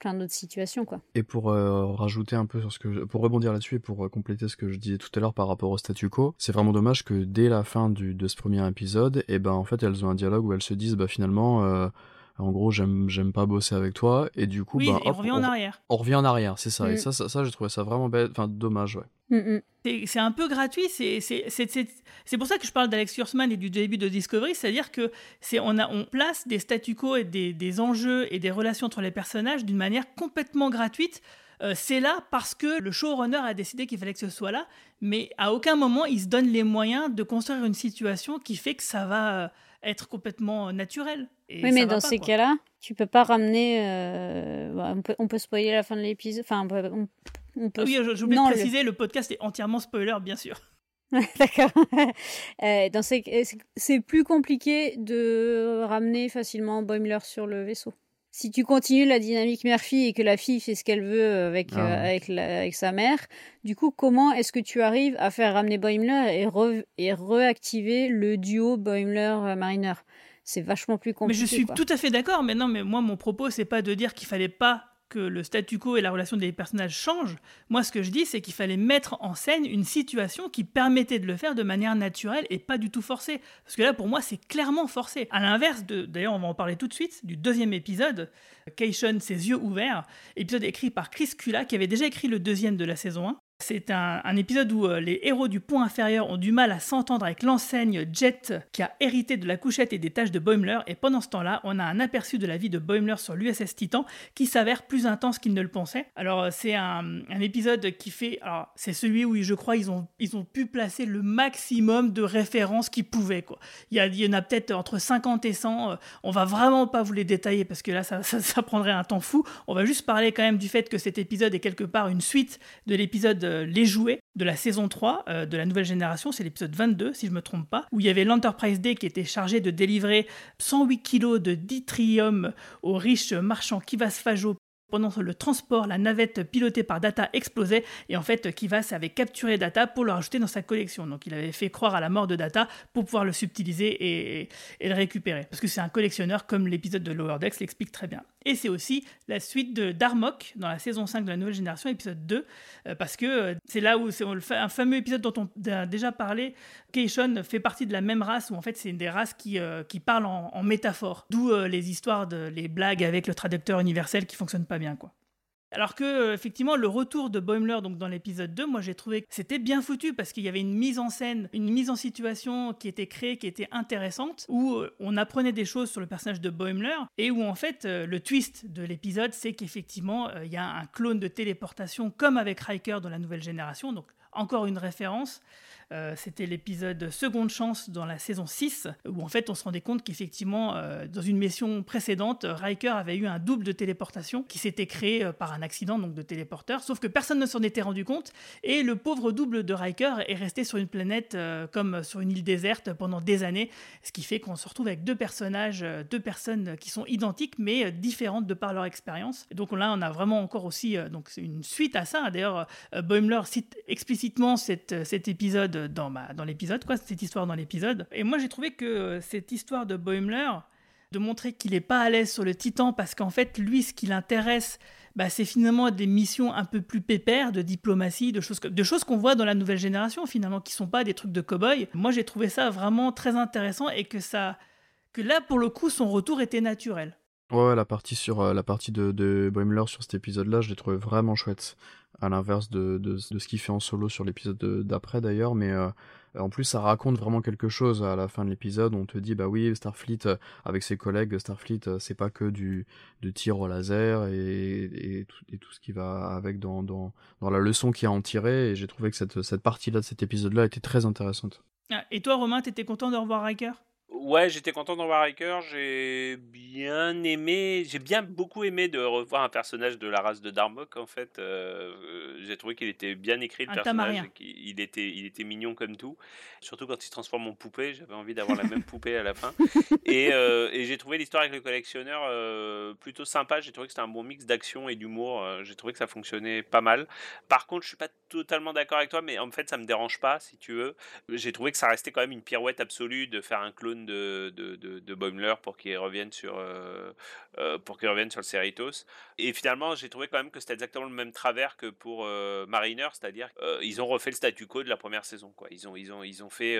plein d'autres situations quoi. Et pour euh, rajouter un peu sur ce que pour rebondir là-dessus et pour euh, compléter ce que je disais tout à l'heure par rapport au statu quo, c'est vraiment dommage que dès la fin du, de ce premier épisode, et eh ben en fait elles ont un dialogue où elles se disent bah finalement euh, en gros j'aime j'aime pas bosser avec toi et du coup oui, bah, et on revient en arrière on revient en arrière c'est ça et Mm. ça ça, ça j'ai trouvé ça vraiment bête enfin dommage ouais Mm, mm. C'est- c'est un peu gratuit. C'est c'est- c'est- c'est- c'est pour ça que je parle d'Alex Kurzman et du début de Discovery, c'est-à-dire que c'est on a on place des statu quo et des, des enjeux et des relations entre les personnages d'une manière complètement gratuite. Euh, c'est là parce que le showrunner a décidé qu'il fallait que ce soit là, mais à aucun moment il se donne les moyens de construire une situation qui fait que ça va euh, être complètement euh, naturel. Et Oui, mais dans pas, ces cas-là, tu peux pas ramener. euh, on, peut, on peut spoiler la fin de l'épisode. Enfin, on peut. On, on peut Ah oui, j'ai oublié Non, de préciser, le... podcast est entièrement spoiler, bien sûr. D'accord. Euh, dans ces... c'est- C'est plus compliqué de ramener facilement Boimler sur le vaisseau. Si tu continues la dynamique mère-fille et que la fille fait ce qu'elle veut avec, Ah euh, avec, la- avec sa mère, du coup, comment est-ce que tu arrives à faire ramener Boimler et, re- et reactiver le duo Boimler-Mariner? C'est vachement plus Mais compliqué. je suis quoi. tout à fait d'accord, mais non, mais moi, mon propos, c'est pas de dire qu'il fallait pas que le statu quo et la relation des personnages changent. Moi, ce que je dis, c'est qu'il fallait mettre en scène une situation qui permettait de le faire de manière naturelle et pas du tout forcée. Parce que là, pour moi, c'est clairement forcé. À l'inverse de, d'ailleurs, on va en parler tout de suite, du deuxième épisode, Keishon, ses yeux ouverts, épisode écrit par Chris Kula, qui avait déjà écrit le deuxième de la saison 1. C'est un, épisode où euh, les héros du pont inférieur ont du mal à s'entendre avec l'enseigne Jet qui a hérité de la couchette et des tâches de Boimler et pendant ce temps-là, on a un aperçu de la vie de Boimler sur l'USS Titan qui s'avère plus intense qu'il ne le pensait. Alors euh, c'est un, épisode qui fait... Alors c'est celui où je crois ils ont, ils ont pu placer le maximum de références qu'ils pouvaient. Quoi. Il, y en a peut-être entre 50 et 100. euh, on va vraiment pas vous les détailler parce que là ça, ça, ça prendrait un temps fou. On va juste parler quand même du fait que cet épisode est quelque part une suite de l'épisode euh, Les Jouets de la saison 3 euh, de la nouvelle génération. C'est l'épisode 22 si je me trompe pas. Où il y avait l'Enterprise Day qui était chargé de délivrer 108 kilos de dithyrium aux riches marchands Kivas Fajo pendant le transport, la navette pilotée par Data explosait et en fait Kivas avait capturé Data pour le rajouter dans sa collection. Donc il avait fait croire à la mort de Data pour pouvoir le subtiliser et, le récupérer. Parce que c'est un collectionneur comme l'épisode de Lower Decks l'explique très bien. Et c'est aussi la suite de Darmok dans la saison 5 de la nouvelle génération, épisode 2, euh, parce que euh, c'est là où c'est un fameux épisode dont on a déjà parlé. Keishon fait partie de la même race où en fait c'est des races qui, euh, qui parlent en, en métaphore. D'où euh, les histoires, de, les blagues avec le traducteur universel qui fonctionnent pas bien quoi. Alors que euh, effectivement le retour de Boimler donc dans l'épisode 2, moi j'ai trouvé que c'était bien foutu parce qu'il y avait une mise en scène, une mise en situation qui était créée, qui était intéressante, où euh, on apprenait des choses sur le personnage de Boimler et où en fait le twist de l'épisode c'est qu'effectivement il y a un clone de téléportation comme avec Riker dans la nouvelle génération, donc encore une référence. Euh, C'était l'épisode Seconde Chance dans la saison 6, où en fait on se rendait compte qu'effectivement, euh, dans une mission précédente, Riker avait eu un double de téléportation qui s'était créé euh, par un accident donc de téléporteur, sauf que personne ne s'en était rendu compte, et le pauvre double de Riker est resté sur une planète comme sur une île déserte pendant des années, ce qui fait qu'on se retrouve avec deux personnages, deux personnes qui sont identiques mais différentes de par leur expérience. Donc là, on a vraiment encore aussi donc c'est une suite à ça. D'ailleurs, Boimler cite explicitement cet épisode dans, bah, dans l'épisode, quoi, cette histoire dans l'épisode. Et moi, j'ai trouvé que euh, cette histoire de Boimler, de montrer qu'il n'est pas à l'aise sur le Titan, parce qu'en fait, lui, ce qui l'intéresse, bah, c'est finalement des missions un peu plus pépères, de diplomatie, de choses, de choses qu'on voit dans la nouvelle génération, finalement, qui sont pas des trucs de cow-boy. Moi, j'ai trouvé ça vraiment très intéressant et que ça, que là, pour le coup, son retour était naturel. Ouais, la partie sur euh, la partie de, de sur cet épisode-là, je l'ai trouvé vraiment chouette. À l'inverse de, de, ce qu'il fait en solo sur l'épisode de- d'après d'ailleurs, mais euh, en plus ça raconte vraiment quelque chose à la fin de l'épisode. On te dit bah oui, Starfleet euh, avec ses collègues, Starfleet c'est pas que du, du tir au laser et, et, tout, ce qui va avec dans, dans, dans la leçon qu'il y a en tirer. Et j'ai trouvé que cette, cette partie-là de cet épisode-là était très intéressante. Ah, Et toi, Romain, t'étais content de revoir Riker? Ouais, j'étais content d'en voir Riker. J'ai bien aimé, j'ai bien beaucoup aimé de revoir un personnage de la race de Darmok. En fait, euh, j'ai trouvé qu'il était bien écrit le Un personnage. Il était, il était mignon comme tout. Surtout quand il se transforme en poupée, j'avais envie d'avoir la même poupée à la fin. Et, euh, et j'ai trouvé l'histoire avec le collectionneur euh, plutôt sympa. J'ai trouvé que c'était un bon mix d'action et d'humour. Euh, J'ai trouvé que ça fonctionnait pas mal. Par contre, je suis pas totalement d'accord avec toi, mais en fait, ça me dérange pas, si tu veux. J'ai trouvé que ça restait quand même une pirouette absolue de faire un clone de, de, Boimler pour qu'il revienne sur euh, euh, pour revienne sur le Cerritos. Et finalement, j'ai trouvé quand même que c'était exactement le même travers que pour euh, Mariner, c'est-à-dire ils ont refait le statu quo de la première saison. Quoi. Ils ont ils ont ils ont fait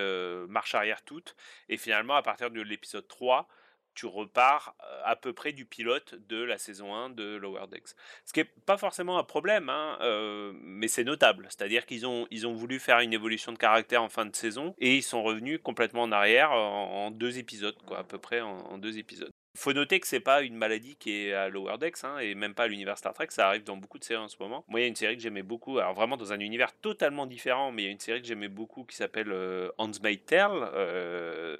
marche arrière toute. Et finalement, à partir de l'épisode 3 tu repars euh, à peu près du pilote de la saison 1 de Lower Decks. Ce qui n'est pas forcément un problème, hein, euh, mais c'est notable. C'est-à-dire qu'ils ont, ils ont voulu faire une évolution de caractère en fin de saison et ils sont revenus complètement en arrière en, en deux épisodes, quoi, à peu près en, deux épisodes. Faut noter que c'est pas une maladie qui est à Lower Decks hein, et même pas à l'univers Star Trek. Ça arrive dans beaucoup de séries en ce moment. Moi, il y a une série que j'aimais beaucoup, alors vraiment dans un univers totalement différent, mais il y a une série que j'aimais beaucoup qui s'appelle euh, Handmaid's Tale. euh,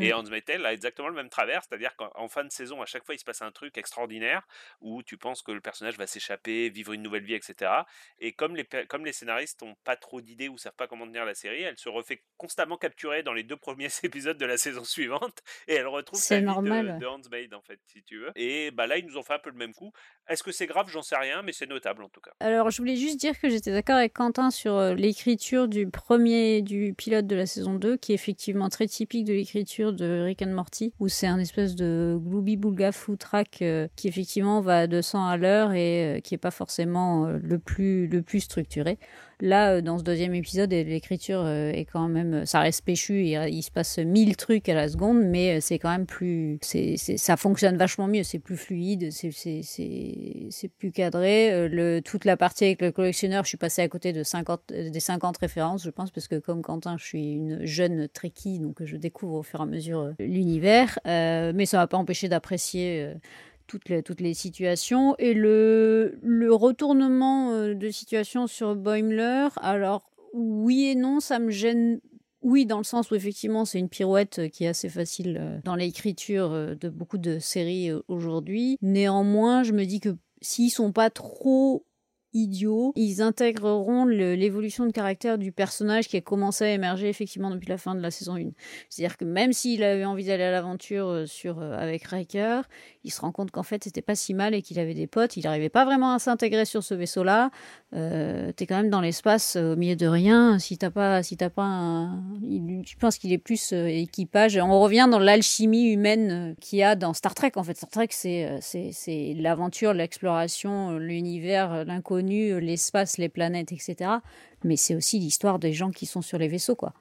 Et Handmaid's Tale a exactement le même travers, c'est-à-dire qu'en en fin de saison, à chaque fois, il se passe un truc extraordinaire où tu penses que le personnage va s'échapper, vivre une nouvelle vie, etc. Et comme les, comme les scénaristes n'ont pas trop d'idées ou savent pas comment tenir la série, elle se refait constamment capturer dans les deux premiers épisodes de la saison suivante et elle retrouve sa C'est vie normal, de, de Handmaid, en fait, si tu veux. Et bah là, ils nous ont fait un peu le même coup. Est-ce que c'est grave? J'en sais rien, mais c'est notable en tout cas. Alors, je voulais juste dire que j'étais d'accord avec Quentin sur euh, l'écriture du premier, du pilote de la saison 2, qui est effectivement très typique de l'écriture de Rick and Morty, où c'est un espèce de gloubi-boulga foutraque euh, qui effectivement va à 200 à l'heure et euh, qui est pas forcément euh, le plus, le plus structuré. Là, euh, dans ce deuxième épisode, l'écriture euh, est quand même, ça reste péchu, il, se passe mille trucs à la seconde, mais euh, c'est quand même plus, ça fonctionne vachement mieux, c'est plus fluide, c'est, plus cadré. Euh, Le, toute la partie avec le collectionneur, je suis passée à côté de 50, euh, des 50 références, je pense, parce que comme Quentin, je suis une jeune trekkie, donc je découvre au fur et à mesure euh, l'univers, Euh, mais ça m'a pas empêché d'apprécier. Toutes les, toutes les situations. Et le, retournement euh, de situation sur Boimler, alors oui et non, ça me gêne. Oui, dans le sens où effectivement c'est une pirouette euh, qui est assez facile euh, dans l'écriture de beaucoup de séries aujourd'hui. Néanmoins, je me dis que s'ils sont pas trop idiots, ils intégreront l'évolution de caractère du personnage qui a commencé à émerger effectivement depuis la fin de la saison 1. C'est-à-dire que même s'il avait envie d'aller à l'aventure euh, sur euh, avec Riker, il se rend compte qu'en fait c'était pas si mal et qu'il avait des potes. Il n'arrivait pas vraiment à s'intégrer sur ce vaisseau-là. Euh, T'es quand même dans l'espace euh, au milieu de rien. Si t'as pas, si t'as pas, un... je pense qu'il est plus équipage. On revient dans l'alchimie humaine qu'il y a dans Star Trek. En fait, Star Trek c'est c'est l'aventure, l'exploration, l'univers, l'inconnu, euh, l'espace, les planètes, etc. Mais c'est aussi l'histoire des gens qui sont sur les vaisseaux, quoi.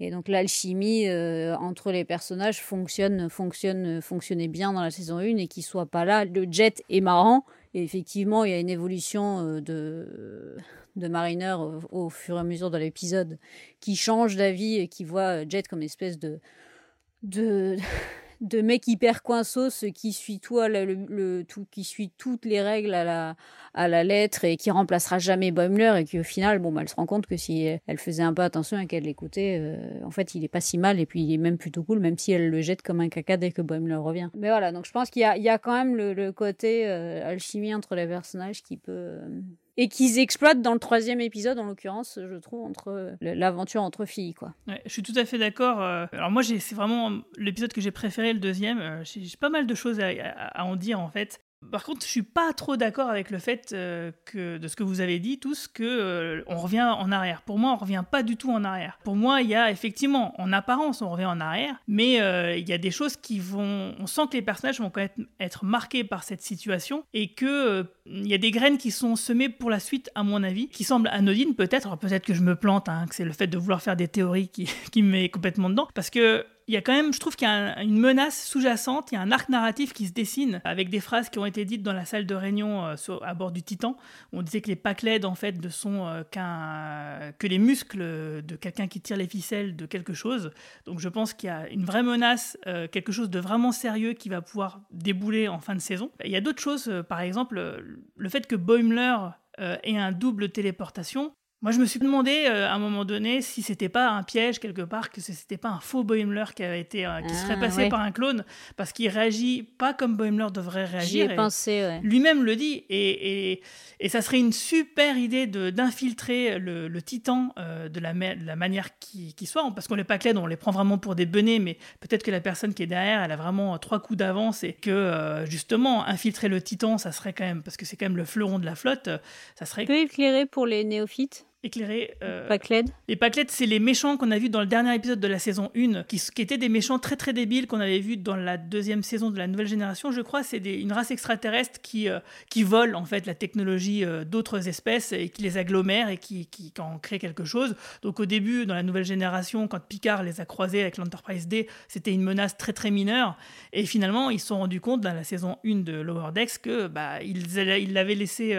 Et donc l'alchimie euh, entre les personnages fonctionne, fonctionne, fonctionnait bien dans la saison 1 et qu'il soit pas là. Le jet est marrant et effectivement il y a une évolution euh, de de Mariner au, fur et à mesure de l'épisode qui change d'avis et qui voit Jet comme une espèce de de de mec hyper coinsos qui suit tout, le, le- tout qui suit toutes les règles à la à la lettre et qui remplacera jamais Boimler et qui au final bon bah, elle se rend compte que si elle faisait un peu attention et qu'elle l'écoutait euh, en fait il est pas si mal et puis il est même plutôt cool même si elle le jette comme un caca dès que Boimler revient. Mais voilà donc je pense qu'il y a, il y a quand même le, le côté euh, alchimie entre les personnages qui peut euh, et qu'ils exploitent dans le troisième épisode en l'occurrence je trouve entre l'aventure entre filles quoi je suis tout à fait d'accord. euh, Alors moi, c'est vraiment l'épisode que j'ai préféré, le deuxième. Euh, J'ai pas mal de choses à en dire en fait. Par contre, je suis pas trop d'accord avec le fait euh, de ce que vous avez dit tous que euh, on revient en arrière. Pour moi, on revient pas du tout en arrière. Pour moi, il y a effectivement, en apparence, on revient en arrière, mais euh, il y a des choses qui vont. On sent que les personnages vont quand même être marqués par cette situation et que il y a des graines qui sont semées pour la suite, à mon avis, qui semblent anodines peut-être. Peut-être que je me plante, hein, que c'est le fait de vouloir faire des théories qui, qui me met complètement dedans, parce que il y a quand même, je trouve qu'il y a un- une menace sous-jacente, il y a un arc narratif qui se dessine avec des phrases qui ont été dites dans la salle de réunion euh, à bord du Titan. On disait que les Pacled en fait ne sont euh, qu'un que les muscles de quelqu'un qui tire les ficelles de quelque chose. Donc je pense qu'il y a une vraie menace, euh, quelque chose de vraiment sérieux qui va pouvoir débouler en fin de saison. Il y a d'autres choses, par exemple le fait que Boimler ait un double téléportation. Moi, je me suis demandé euh, à un moment donné si c'était pas un piège quelque part, que c'était pas un faux Boimler qui avait été, euh, qui serait Ah, passé ouais. par un clone, parce qu'il réagit pas comme Boimler devrait J'y réagir. ai et pensé, ouais. Lui-même le dit, et, et, et ça serait une super idée de- d'infiltrer le, le Titan euh, de, la, ma- de la manière qui, qui soit, parce qu'on les Pacled, on les prend vraiment pour des benets, mais peut-être que la personne qui est derrière, elle a vraiment trois coups d'avance et que justement infiltrer le Titan, ça serait quand même, parce que c'est quand même le fleuron de la flotte, ça serait Tu peux éclairer pour les néophytes? Éclairé. euh, Pacled les Paclettes, c'est les méchants qu'on a vus dans le dernier épisode de la saison 1, qui, qui étaient des méchants très très débiles qu'on avait vus dans la deuxième saison de la nouvelle génération. Je crois c'est une race extraterrestre qui, euh, qui vole en fait la technologie euh, d'autres espèces et qui les agglomère et qui, qui, qui en crée quelque chose. Donc au début, dans la nouvelle génération, quand Picard les a croisés avec l'Enterprise D, c'était une menace très très mineure. Et finalement, ils se sont rendus compte dans la saison 1 de Lower Decks que bah, ils l'avaient laissé...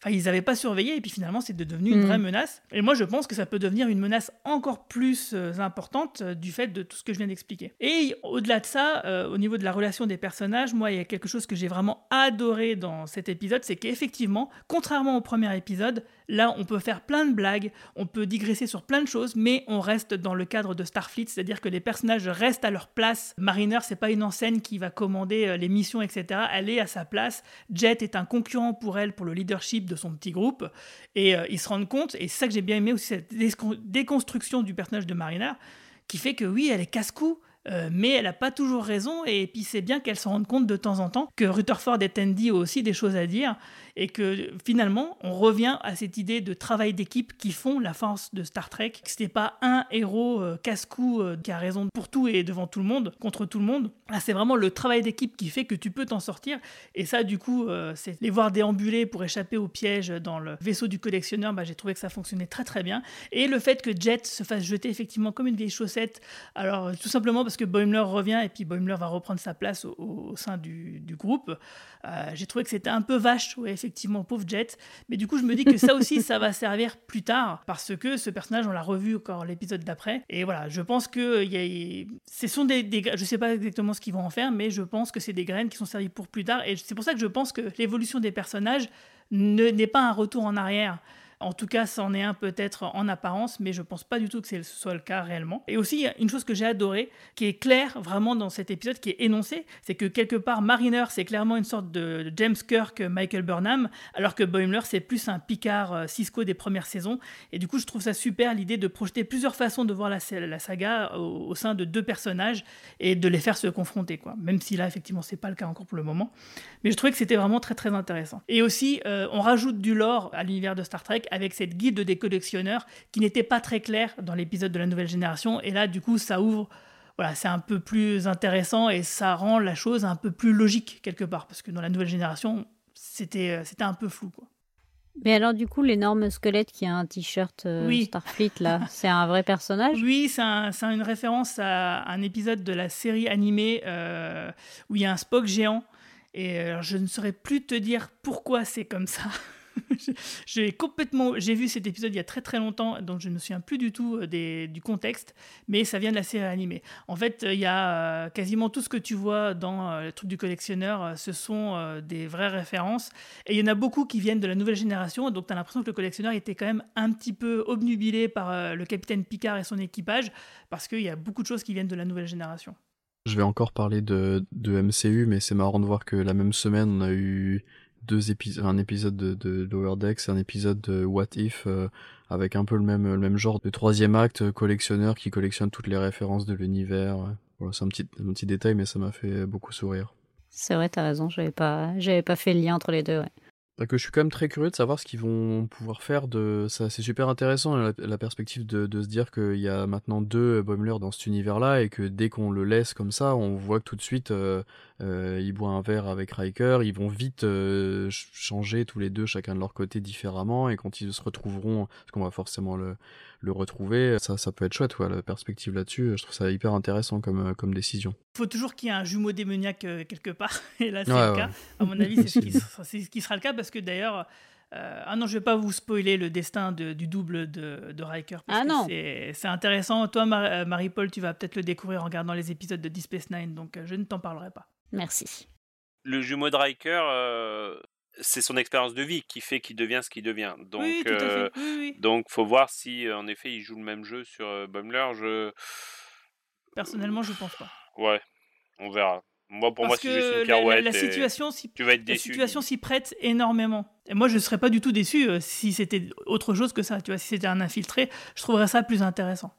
Enfin, ils n'avaient pas surveillé et puis finalement, c'est devenu une Mm. vraie menace. Et moi, je pense que ça peut devenir une menace encore plus euh, importante euh, du fait de tout ce que je viens d'expliquer. Et au-delà de ça, euh, au niveau de la relation des personnages, moi, il y a quelque chose que j'ai vraiment adoré dans cet épisode, c'est qu'effectivement, contrairement au premier épisode, là, on peut faire plein de blagues, on peut digresser sur plein de choses, mais on reste dans le cadre de Starfleet, c'est-à-dire que les personnages restent à leur place. Mariner, c'est pas une enseigne qui va commander euh, les missions, etc. Elle est à sa place. Jet est un concurrent pour elle pour le leadership de son petit groupe. Et euh, ils se rendent compte, et c'est ça que j'ai bien aimé aussi, cette déconstruction du personnage de Mariner, qui fait que oui, elle est casse-cou, euh, mais elle n'a pas toujours raison, et puis c'est bien qu'elle se rende compte de temps en temps que Rutherford et Tandy ont aussi des choses à dire, et que finalement, on revient à cette idée de travail d'équipe qui font la force de Star Trek. Que n'est pas un héros euh, casse-cou euh, qui a raison pour tout et devant tout le monde, contre tout le monde. Là, c'est vraiment le travail d'équipe qui fait que tu peux t'en sortir, et ça, du coup, euh, c'est les voir déambuler pour échapper au piège dans le vaisseau du collectionneur, bah, j'ai trouvé que ça fonctionnait très très bien. Et le fait que Jet se fasse jeter effectivement comme une vieille chaussette, alors tout simplement parce que Boimler revient et puis Boimler va reprendre sa place au, sein du, groupe, j'ai trouvé que c'était un peu vache, pauvre Jet. Mais du coup, je me dis que ça aussi, ça va servir plus tard parce que ce personnage, on l'a revu encore l'épisode d'après. Et voilà, je pense que il y ce sont des, des, je sais pas exactement ce qu'ils vont en faire, mais je pense que c'est des graines qui sont servies pour plus tard. Et c'est pour ça que je pense que l'évolution des personnages ne- n'est pas un retour en arrière. En tout cas, c'en est un peut-être en apparence, mais je pense pas du tout que ce soit le cas réellement. Et aussi, une chose que j'ai adorée, qui est claire vraiment dans cet épisode, qui est énoncée, c'est que quelque part, Mariner, c'est clairement une sorte de James Kirk, euh, Michael Burnham, alors que Boimler, c'est plus un Picard euh, Cisco des premières saisons. Et du coup, je trouve ça super l'idée de projeter plusieurs façons de voir la, sa- la saga au, au sein de deux personnages et de les faire se confronter, quoi. Même si là, effectivement, c'est pas le cas encore pour le moment. Mais je trouvais que c'était vraiment très très intéressant. Et aussi, euh, on rajoute du lore à l'univers de Star Trek avec cette guilde des collectionneurs qui n'était pas très claire dans l'épisode de la nouvelle génération. Et là, du coup, ça ouvre. Voilà, c'est un peu plus intéressant et ça rend la chose un peu plus logique quelque part. Parce que dans la nouvelle génération, c'était euh, un peu flou, quoi. Mais alors, du coup, l'énorme squelette qui a un t-shirt euh, Oui. Starfleet, là, c'est un vrai personnage? Oui, c'est un- c'est une référence à un épisode de la série animée euh, où il y a un Spock géant. Et euh, je ne saurais plus te dire pourquoi c'est comme ça. J'ai complètement, j'ai vu cet épisode il y a très très longtemps, donc je ne me souviens plus du tout euh, des- du contexte, mais ça vient de la série animée. En fait, euh, il y a euh, quasiment tout ce que tu vois dans le truc du collectionneur, ce sont des vraies références, et il y en a beaucoup qui viennent de la nouvelle génération, donc tu as l'impression que le collectionneur était quand même un petit peu obnubilé par le capitaine Picard et son équipage, parce qu'il y a beaucoup de choses qui viennent de la nouvelle génération. Je vais encore parler de MCU, mais c'est marrant de voir que la même semaine, on a eu deux épisodes, un épisode de, de Lower Decks un épisode de What If, euh, avec un peu le même, le même genre de troisième acte, euh, collectionneur qui collectionne toutes les références de l'univers. ouais. Voilà, c'est un petit, un petit détail, mais ça m'a fait beaucoup sourire. C'est vrai, t'as raison, j'avais pas, j'avais pas fait le lien entre les deux. Ouais. Bah, que je suis quand même très curieux de savoir ce qu'ils vont pouvoir faire de ça. C'est super intéressant la, la perspective de, de se dire qu'il y a maintenant deux Boimler dans cet univers-là et que dès qu'on le laisse comme ça, on voit que tout de suite euh, euh, il boit un verre avec Riker, ils vont vite euh, ch- changer tous les deux chacun de leur côté différemment et quand ils se retrouveront, parce qu'on va forcément le, le retrouver, ça ça peut être chouette ouais, la perspective là-dessus. Je trouve ça hyper intéressant comme euh, comme décision. Il faut toujours qu'il y ait un jumeau démoniaque euh, quelque part, et là c'est Ouais, le ouais. cas. À mon avis, c'est ce, qui sera- c'est ce qui sera le cas, parce que d'ailleurs, euh, ah non, je vais pas vous spoiler le destin de- du double de, de Riker. Parce Ah que non. c'est- C'est intéressant. Toi, Mar- Marie-Paul, tu vas peut-être le découvrir en regardant les épisodes de Deep Space Nine, donc je ne t'en parlerai pas. Merci. Le jumeau de Riker, euh, c'est son expérience de vie qui fait qu'il devient ce qu'il devient. Donc, Oui, tout à fait. euh, Oui, oui. donc, faut voir si, euh, en effet, il joue le même jeu sur euh, Bummler. Je, Personnellement, je pense pas. ouais, on verra. Moi, pour Parce moi, c'est juste une la, la- la situation s'y Tu vas être la déçu. situation s'y prête énormément. Et moi, je ne serais pas du tout déçu euh, si c'était autre chose que ça. Tu vois, si c'était un infiltré, je trouverais ça plus intéressant.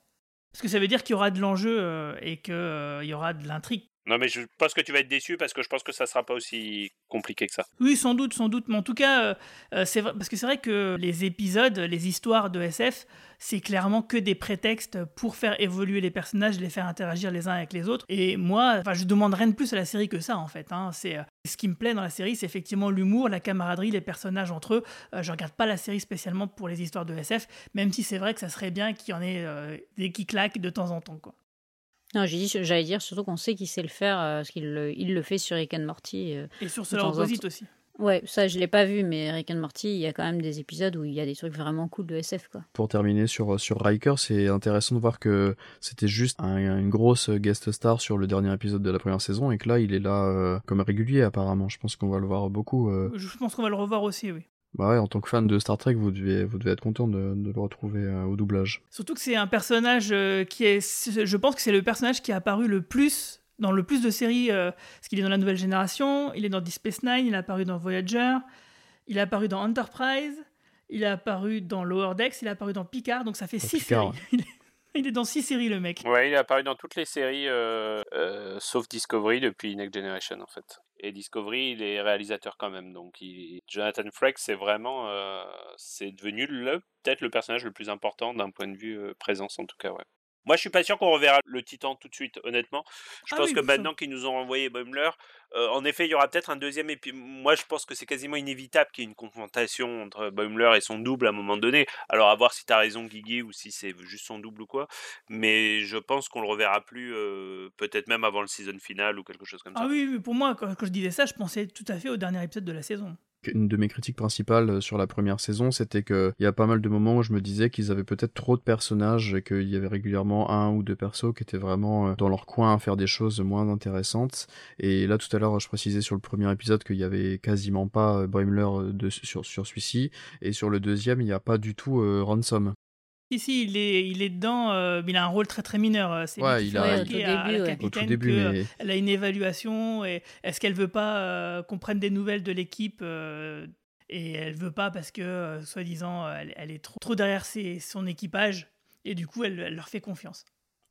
Parce que ça veut dire qu'il y aura de l'enjeu euh, et qu'il y aura de l'intrigue. Non, mais je pense que tu vas être déçu parce que je pense que ça sera pas aussi compliqué que ça. Oui, sans doute, sans doute. Mais en tout cas, euh, euh, c'est vrai, parce que c'est vrai que les épisodes, les histoires de SF, c'est clairement que des prétextes pour faire évoluer les personnages, les faire interagir les uns avec les autres. Et moi, je demande rien de plus à la série que ça, en fait. hein. C'est euh, ce qui me plaît dans la série, c'est effectivement l'humour, la camaraderie, les personnages entre eux. Euh, je regarde pas la série spécialement pour les histoires de SF, même si c'est vrai que ça serait bien qu'il y en ait des qui claquent de temps en temps. Non, j'ai dit, j'allais dire surtout qu'on sait qu'il sait le faire, euh, parce qu'il le, il le fait sur Rick and Morty. euh, Et sur en Opposite aussi. Ouais, ça je l'ai pas vu, mais Rick and Morty, il y a quand même des épisodes où il y a des trucs vraiment cool de SF, quoi. Pour terminer sur, sur Riker, c'est intéressant de voir que c'était juste un- une grosse guest star sur le dernier épisode de la première saison et que là, il est là euh, comme régulier apparemment. Je pense qu'on va le voir beaucoup. euh. Je pense qu'on va le revoir aussi, oui. Bah ouais, en tant que fan de Star Trek, vous devez, vous devez être content de, de le retrouver euh, au doublage. Surtout que c'est un personnage euh, qui est. Je pense que c'est le personnage qui a apparu le plus dans le plus de séries, euh, parce qu'il est dans la nouvelle génération, il est dans Deep Space Nine, il est apparu dans Voyager, il est apparu dans Enterprise, il est apparu dans Lower Decks, il est apparu dans Picard, donc ça fait Dans six Picard, séries. Est- Il est dans six séries, le mec. Ouais, il est apparu dans toutes les séries euh, euh, sauf Discovery depuis Next Generation en fait. Et Discovery, il est réalisateur quand même. Donc. Jonathan Frakes, c'est vraiment, euh, c'est devenu le peut-être le personnage le plus important d'un point de vue présence en tout cas. Ouais. Moi, je suis pas sûr qu'on reverra le Titan tout de suite, honnêtement. Je Ah pense oui, que maintenant qu'ils nous ont envoyé Bummler, euh, en effet, il y aura peut-être un deuxième. Et puis, moi, je pense que c'est quasiment inévitable qu'il y ait une confrontation entre Bummler et son double à un moment donné. Alors, à voir si tu as raison, Guigui, ou si c'est juste son double ou quoi. Mais je pense qu'on le reverra plus, euh, peut-être même avant le season final ou quelque chose comme ça. Ah oui, oui, pour moi, quand, quand je disais ça, je pensais tout à fait au dernier épisode de la saison. Une de mes critiques principales euh, sur la première saison, c'était qu'il y a pas mal de moments où je me disais qu'ils avaient peut-être trop de personnages et qu'il y avait régulièrement un ou deux persos qui étaient vraiment euh, dans leur coin à faire des choses moins intéressantes. Et là, tout à l'heure, je précisais sur le premier épisode qu'il y avait quasiment pas euh, Brimler sur, celui-ci. Et sur le deuxième, il n'y a pas du tout Ransom. Si, si, il est, il est dedans, euh, mais il a un rôle très très mineur. euh, C'est Ouais, lui qui il fait a- remarquer Au tout à, à début, la ouais. Au tout capitaine début, que, mais- elle a une évaluation et est-ce qu'elle veut pas euh, qu'on prenne des nouvelles de l'équipe euh, et elle veut pas parce que euh, soi-disant elle, elle est trop, trop derrière ses- son équipage et du coup elle, elle leur fait confiance.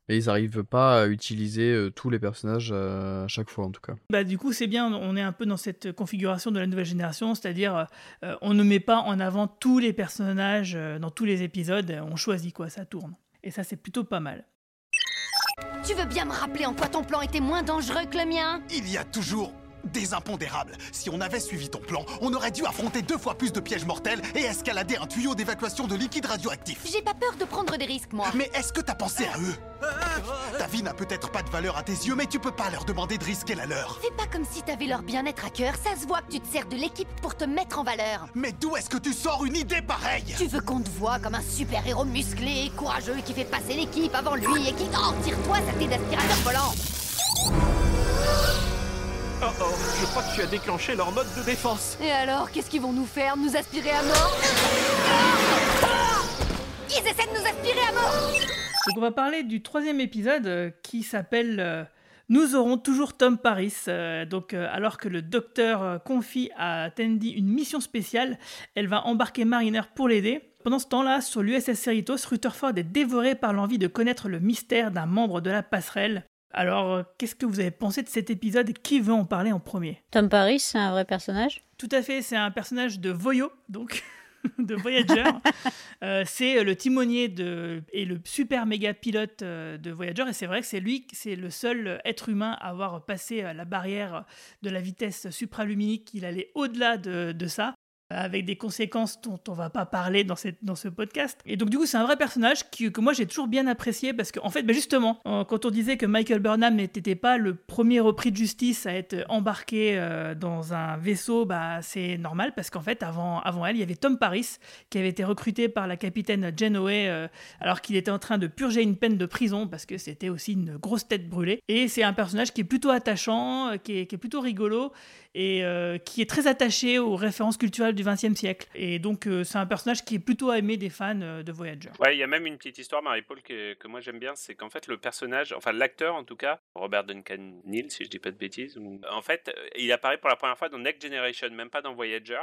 Et ils n'arrivent pas à utiliser euh, tous les personnages euh, à chaque fois, en tout cas. Bah, du coup, c'est bien, on est un peu dans cette configuration de la nouvelle génération, c'est-à-dire euh, on ne met pas en avant tous les personnages euh, dans tous les épisodes, on choisit quoi, ça tourne. Et ça, c'est plutôt pas mal. Tu veux bien me rappeler en quoi ton plan était moins dangereux que le mien? Il y a toujours des impondérables. Si on avait suivi ton plan, on aurait dû affronter deux fois plus de pièges mortels et escalader un tuyau d'évacuation de liquide radioactif. J'ai pas peur de prendre des risques, moi. Mais est-ce que t'as pensé à eux? Ta vie n'a peut-être pas de valeur à tes yeux, mais tu peux pas leur demander de risquer la leur. Fais pas comme si t'avais leur bien-être à cœur, ça se voit que tu te sers de l'équipe pour te mettre en valeur. Mais d'où est-ce que tu sors une idée pareille? Tu veux qu'on te voie comme un super-héros musclé et courageux qui fait passer l'équipe avant lui et qui... Oh, tire-toi, saleté d'aspirateur volant Oh oh, je crois que tu as déclenché leur mode de défense. Et alors, qu'est-ce qu'ils vont nous faire Nous aspirer à mort Ah Ils essaient de nous aspirer à mort Donc on va parler du troisième épisode euh, qui s'appelle euh, Nous aurons toujours Tom Paris. Euh, donc euh, alors que le docteur confie à Tandy une mission spéciale, elle va embarquer Mariner pour l'aider. Pendant ce temps-là, sur l'USS Cerritos, Rutherford est dévoré par l'envie de connaître le mystère d'un membre de la passerelle. Alors, euh, qu'est-ce que vous avez pensé de cet épisode et qui veut en parler en premier? Tom Paris, c'est un vrai personnage? Tout à fait, c'est un personnage de Voyo, donc de Voyager. Euh, c'est le timonier de, et le super méga pilote euh, de Voyager, et c'est vrai que c'est lui, c'est le seul être humain à avoir passé la barrière de la vitesse supraluminique, il allait au-delà de, de ça. Avec des conséquences dont on va pas parler dans, cette, dans ce podcast. Et donc du coup, c'est un vrai personnage qui, que moi j'ai toujours bien apprécié parce qu'en en fait, ben justement, quand on disait que Michael Burnham n'était pas le premier repris de justice à être embarqué euh, dans un vaisseau, bah, c'est normal parce qu'en fait, avant, avant elle, il y avait Tom Paris qui avait été recruté par la capitaine Janeway euh, alors qu'il était en train de purger une peine de prison parce que c'était aussi une grosse tête brûlée. Et c'est un personnage qui est plutôt attachant, euh, qui est, qui est plutôt rigolo et euh, qui est très attaché aux références culturelles du XXe siècle. Et donc, euh, c'est un personnage qui est plutôt aimé des fans euh, de Voyager. Ouais, il y a même une petite histoire, Marie-Paul, que, que, moi j'aime bien, c'est qu'en fait, le personnage, enfin l'acteur en tout cas, Robert Duncan Neal, si je dis pas de bêtises, en fait, il apparaît pour la première fois dans Next Generation, même pas dans Voyager.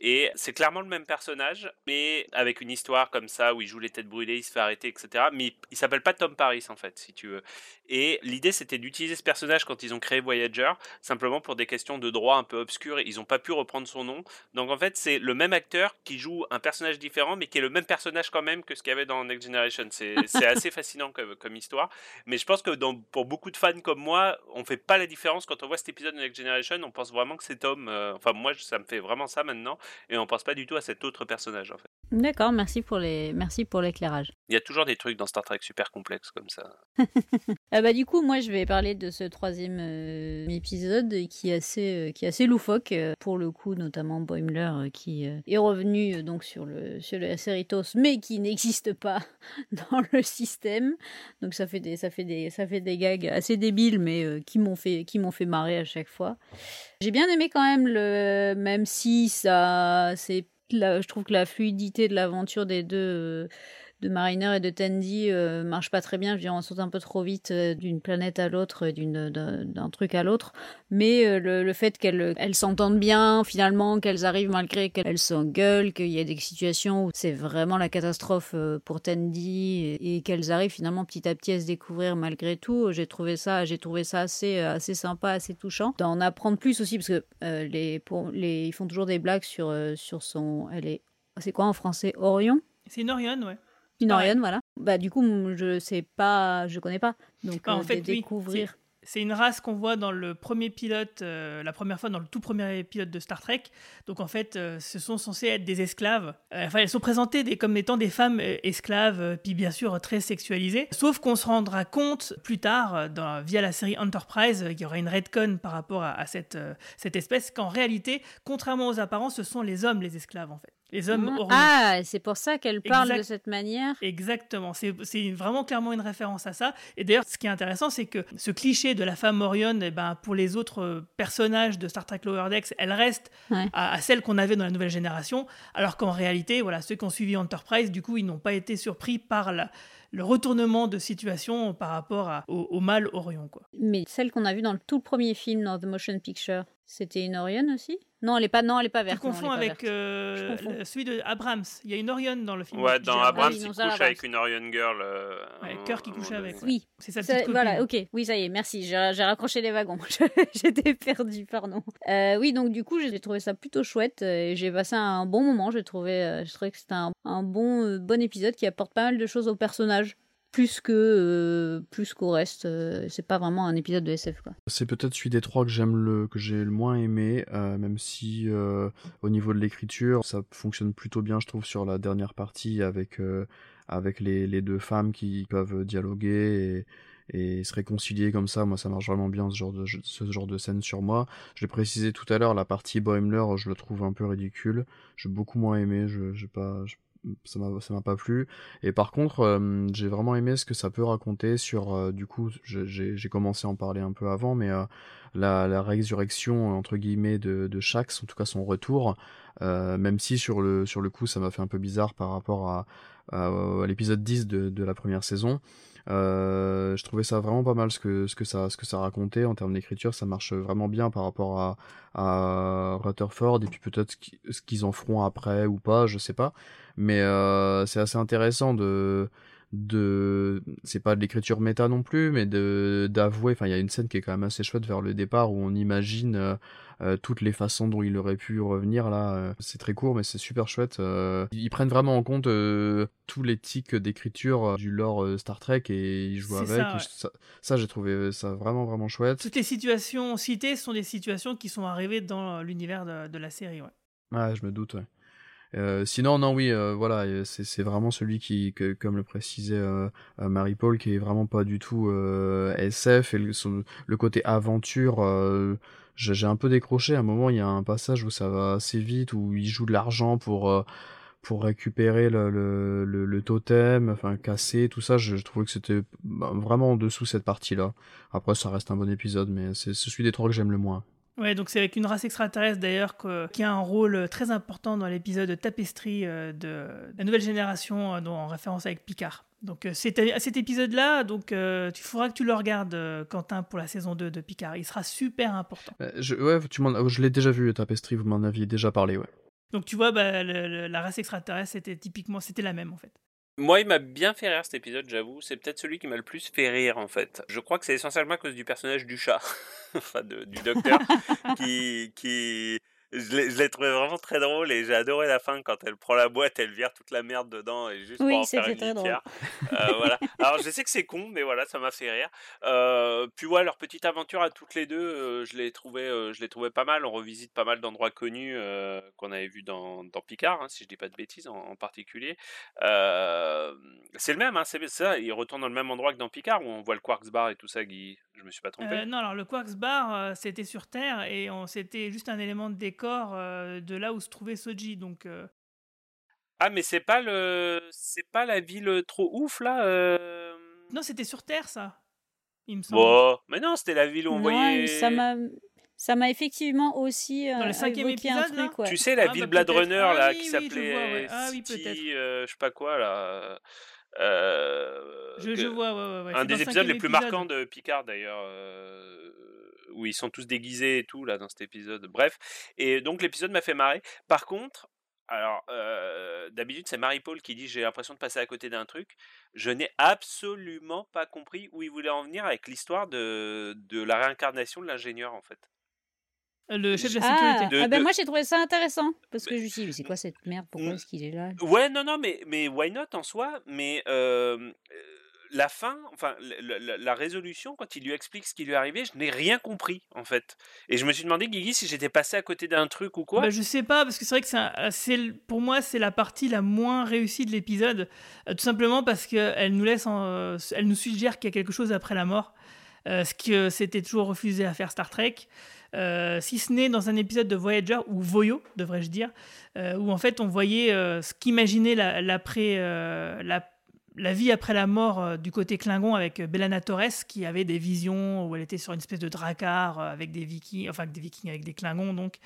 Et c'est clairement le même personnage, mais avec une histoire comme ça où il joue les têtes brûlées, il se fait arrêter, etc. Mais il, il s'appelle pas Tom Paris en fait, si tu veux. Et l'idée c'était d'utiliser ce personnage quand ils ont créé Voyager, simplement pour des questions de droit un peu obscur, ils n'ont pas pu reprendre son nom. Donc en fait, c'est le même acteur qui joue un personnage différent, mais qui est le même personnage quand même que ce qu'il y avait dans Next Generation. C'est assez fascinant comme, comme, histoire. Mais je pense que dans, pour beaucoup de fans comme moi, on fait pas la différence quand on voit cet épisode de Next Generation. On pense vraiment que c'est Tom. Euh, enfin, moi, ça me fait vraiment ça maintenant. Et on pense pas du tout à cet autre personnage en fait. D'accord, merci pour les merci pour l'éclairage. Il y a toujours des trucs dans Star Trek super complexes comme ça. ah bah du coup, moi je vais parler de ce troisième euh, épisode qui est assez euh, qui est assez loufoque euh, pour le coup, notamment Boimler qui est revenu donc sur le sur le Cerritos, mais qui n'existe pas dans le système. Donc ça fait des ça fait des ça fait des gags assez débiles, mais qui m'ont fait qui m'ont fait marrer à chaque fois. J'ai bien aimé quand même le même si ça c'est je trouve que la fluidité de l'aventure des deux, euh, de Mariner et de Tandy, euh, marche pas très bien. Je veux dire, on saute un peu trop vite euh, d'une planète à l'autre, d'une, d'un truc à l'autre. Mais euh, le, le, fait qu'elles elles s'entendent bien, finalement, qu'elles arrivent malgré qu'elles s'engueulent, qu'il y a des situations où c'est vraiment la catastrophe euh, pour Tandy et, et qu'elles arrivent finalement petit à petit à se découvrir malgré tout. J'ai trouvé ça, j'ai trouvé ça assez, euh, assez sympa, assez touchant. D'en apprendre plus aussi parce que les, pour, les, ils font toujours des blagues sur, sur son, elle est, c'est quoi en français, Orion? C'est une Orion, ouais. Une Orion, voilà. Bah du coup, je sais pas, je connais pas. Donc bah, en euh, fait, découvrir. C'est une race qu'on voit dans le premier pilote, euh, la première fois dans le tout premier pilote de Star Trek. Donc en fait, euh, ce sont censés être des esclaves. Enfin, elles sont présentées des, comme étant des femmes esclaves, puis bien sûr très sexualisées. Sauf qu'on se rendra compte plus tard, dans, via la série Enterprise, qu'il y aura une redcon par rapport à, à cette, cette espèce, qu'en réalité, contrairement aux apparences, ce sont les hommes les esclaves en fait. Les hommes mmh. Ah, c'est pour ça qu'elle parle exact, de cette manière. Exactement. C'est vraiment clairement une référence à ça. Et d'ailleurs, ce qui est intéressant, c'est que ce cliché de la femme Orion, eh ben, pour les autres personnages de Star Trek Lower Decks, elle reste ouais. à, à, celle qu'on avait dans la nouvelle génération. Alors qu'en réalité, voilà, ceux qui ont suivi Enterprise, du coup, ils n'ont pas été surpris par la, le retournement de situation par rapport à, au, au mâle Orion. Quoi. Mais celle qu'on a vue dans le tout premier film, dans The Motion Picture, c'était une Orion aussi? Non, elle est pas, non, elle est pas verte. Tu confonds avec euh, celui de Abrams. Il y a une Orion dans le film. Ouais, dans Abrams, ah, oui, il couche Abrams. avec une Orion Girl. Euh, ouais, cœur qui couche avec. Oui, c'est sa petite copine. Voilà, ok. Oui, ça y est, merci. J'ai raccroché les wagons. J'étais perdue, pardon. Euh, oui, donc du coup, j'ai trouvé ça plutôt chouette. Et j'ai passé un bon moment. J'ai trouvé, je trouvais que c'était un, un, bon, bon épisode qui apporte pas mal de choses au personnage plus que euh, plus qu'au reste euh, c'est pas vraiment un épisode de SF c'est peut-être celui des trois que j'aime le que j'ai le moins aimé euh, même si au niveau de l'écriture ça fonctionne plutôt bien je trouve sur la dernière partie avec avec les, les, deux femmes qui peuvent dialoguer et, se réconcilier comme ça. Moi ça marche vraiment bien ce genre de ce genre de scène sur moi. Je l'ai précisé tout à l'heure la partie Boimler je le trouve un peu ridicule. J'ai beaucoup moins aimé je j'ai pas ça m'a pas plu. Et par contre j'ai vraiment aimé ce que ça peut raconter sur du coup j'ai commencé à en parler un peu avant mais la, la résurrection entre guillemets de, de Shax en tout cas son retour même si sur le sur le coup ça m'a fait un peu bizarre par rapport à, à, à l'épisode 10 de, de la première saison je trouvais ça vraiment pas mal ce que ce que ça ce que ça racontait. En termes d'écriture ça marche vraiment bien par rapport à à Rutherford et puis peut-être ce qu'ils en feront après ou pas je sais pas. Mais euh, c'est assez intéressant de de c'est pas de l'écriture méta non plus mais de d'avouer enfin il y a une scène qui est quand même assez chouette vers le départ où on imagine euh, euh, toutes les façons dont il aurait pu revenir là euh, c'est très court mais c'est super chouette ils prennent vraiment en compte tous les tics d'écriture du lore Star Trek et ils jouent avec ça, ouais. ça, ça j'ai trouvé ça vraiment vraiment chouette toutes les situations citées sont des situations qui sont arrivées dans l'univers de, de, la série ouais Ouais, je me doute, ouais. Euh, sinon, non, oui, euh, voilà, c'est vraiment celui qui, comme le précisait euh, Marie-Paul, qui est vraiment pas du tout SF et le, côté aventure. j'ai un peu décroché. À un moment, il y a un passage où ça va assez vite, où il joue de l'argent pour pour récupérer le, le, le, totem, enfin casser tout ça. Je, trouvais que c'était bah, vraiment en dessous cette partie-là. Après, ça reste un bon épisode, mais c'est celui des trois que j'aime le moins. Ouais, donc c'est avec une race extraterrestre d'ailleurs qui a un rôle très important dans l'épisode Tapestry euh, de la nouvelle génération, euh, dont- en référence avec Picard. Donc euh, c'est à cet épisode-là, donc euh, tu faudra que tu le regardes, Quentin, pour la saison 2 de Picard. Il sera super important. Euh, Je, ouais, tu m'en- je l'ai déjà vu, Tapestry, vous m'en aviez déjà parlé, ouais. Donc tu vois, bah, le- le- la race extraterrestre, c'était typiquement, c'était la même en fait. Moi, il m'a bien fait rire cet épisode, j'avoue. C'est peut-être celui qui m'a le plus fait rire, en fait. Je crois que c'est essentiellement à cause du personnage du chat, enfin de- du docteur, qui, qui, je l'ai trouvé vraiment très drôle et j'ai adoré la fin quand elle prend la boîte, elle vire toute la merde dedans et juste Oui, pour en faire c'était une très drôle. litière. Euh, voilà. Alors je sais que c'est con, mais voilà, ça m'a fait rire. Euh, puis ouais, leur petite aventure à toutes les deux, euh, je l'ai trouvé, euh, je l'ai trouvé pas mal. On revisite pas mal d'endroits connus euh, qu'on avait vus dans, dans Picard, hein, si je dis pas de bêtises en, en particulier. Euh, c'est le même, hein, c'est ça. Il retourne dans le même endroit que dans Picard où on voit le Quarks Bar et tout ça, Guy? Je me suis pas trompé. Euh, non, alors le Quarks Bar, euh, c'était sur Terre et on- c'était juste un élément de décor euh, de là où se trouvait Soji. Donc euh, Ah, mais c'est pas le, c'est pas la ville trop ouf là. euh, non, c'était sur Terre ça. Il me semble. Bon, mais non, c'était la ville où on Non, voyait. ça m'a ça m'a effectivement aussi euh, Dans le cinquième un épisode, là truc, ouais. Tu sais, la Ah, ville bah, Blade. Runner Ah là oui, qui s'appelait vois, ouais. Ah oui, City, peut-être. euh, je sais pas quoi là. euh, Je, que- je vois, ouais, ouais, ouais. Un des épisodes les plus épisode. marquants de Picard d'ailleurs, euh, où ils sont tous déguisés et tout là dans cet épisode. Bref, et donc l'épisode m'a fait marrer. Par contre, alors euh, d'habitude c'est Marie-Paul qui dit j'ai l'impression de passer à côté d'un truc. Je n'ai absolument pas compris où il voulait en venir avec l'histoire de, de la réincarnation de l'ingénieur en fait. Le chef de la Ah, sécurité. De- ah ben de- moi j'ai trouvé ça intéressant parce que je me suis dit mais c'est quoi cette merde? Pourquoi est-ce qu'il est là? Ouais, non, non, mais, mais why not en soi? Mais euh, euh, la fin, enfin, la, résolution, quand il lui explique ce qui lui est arrivé, je n'ai rien compris, en fait. Et je me suis demandé, Guigui, si j'étais passé à côté d'un truc ou quoi. Bah, je sais pas, parce que c'est vrai que le- pour moi, c'est la partie la moins réussie de l'épisode. euh, tout simplement parce qu'elle nous laisse, euh, elle nous suggère qu'il y a quelque chose après la mort. euh, ce que c'était toujours refusé à faire Star Trek. Euh, si ce n'est dans un épisode de Voyager, ou Voyo, devrais-je dire, euh, où en fait on voyait euh, ce qu'imaginait la, l'après, euh, la, la vie après la mort euh, du côté Klingon avec euh, Bellana Torres qui avait des visions où elle était sur une espèce de dracar euh, avec des vikings, enfin avec des vikings avec des Klingons donc,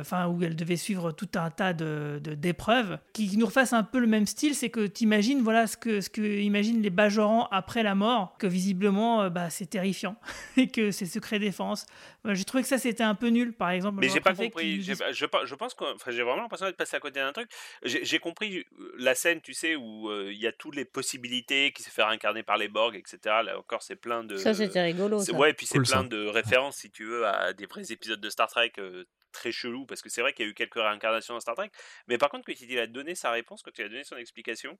enfin où elle devait suivre tout un tas de, d'épreuves qui nous refassent un peu le même style, c'est que tu imagines voilà ce que ce que imaginent les Bajorans après la mort, que visiblement euh, bah, c'est terrifiant et que c'est secret défense. J'ai trouvé que ça c'était un peu nul par exemple. Mais j'ai pas compris. Je, je pense que enfin, j'ai vraiment l'impression d'être passé à côté d'un truc. J'ai compris euh, la scène, tu sais, où euh, il y a toutes les possibilités qui se fait incarner par les Borg, etc. Là encore, c'est plein de. Ça, c'était rigolo, ça. Ouais, et puis c'est Cool, plein ça. de références, si tu veux, à des vrais épisodes de Star Trek. euh, très chelou parce que c'est vrai qu'il y a eu quelques réincarnations dans Star Trek mais par contre quand il a donné sa réponse quand il a donné son explication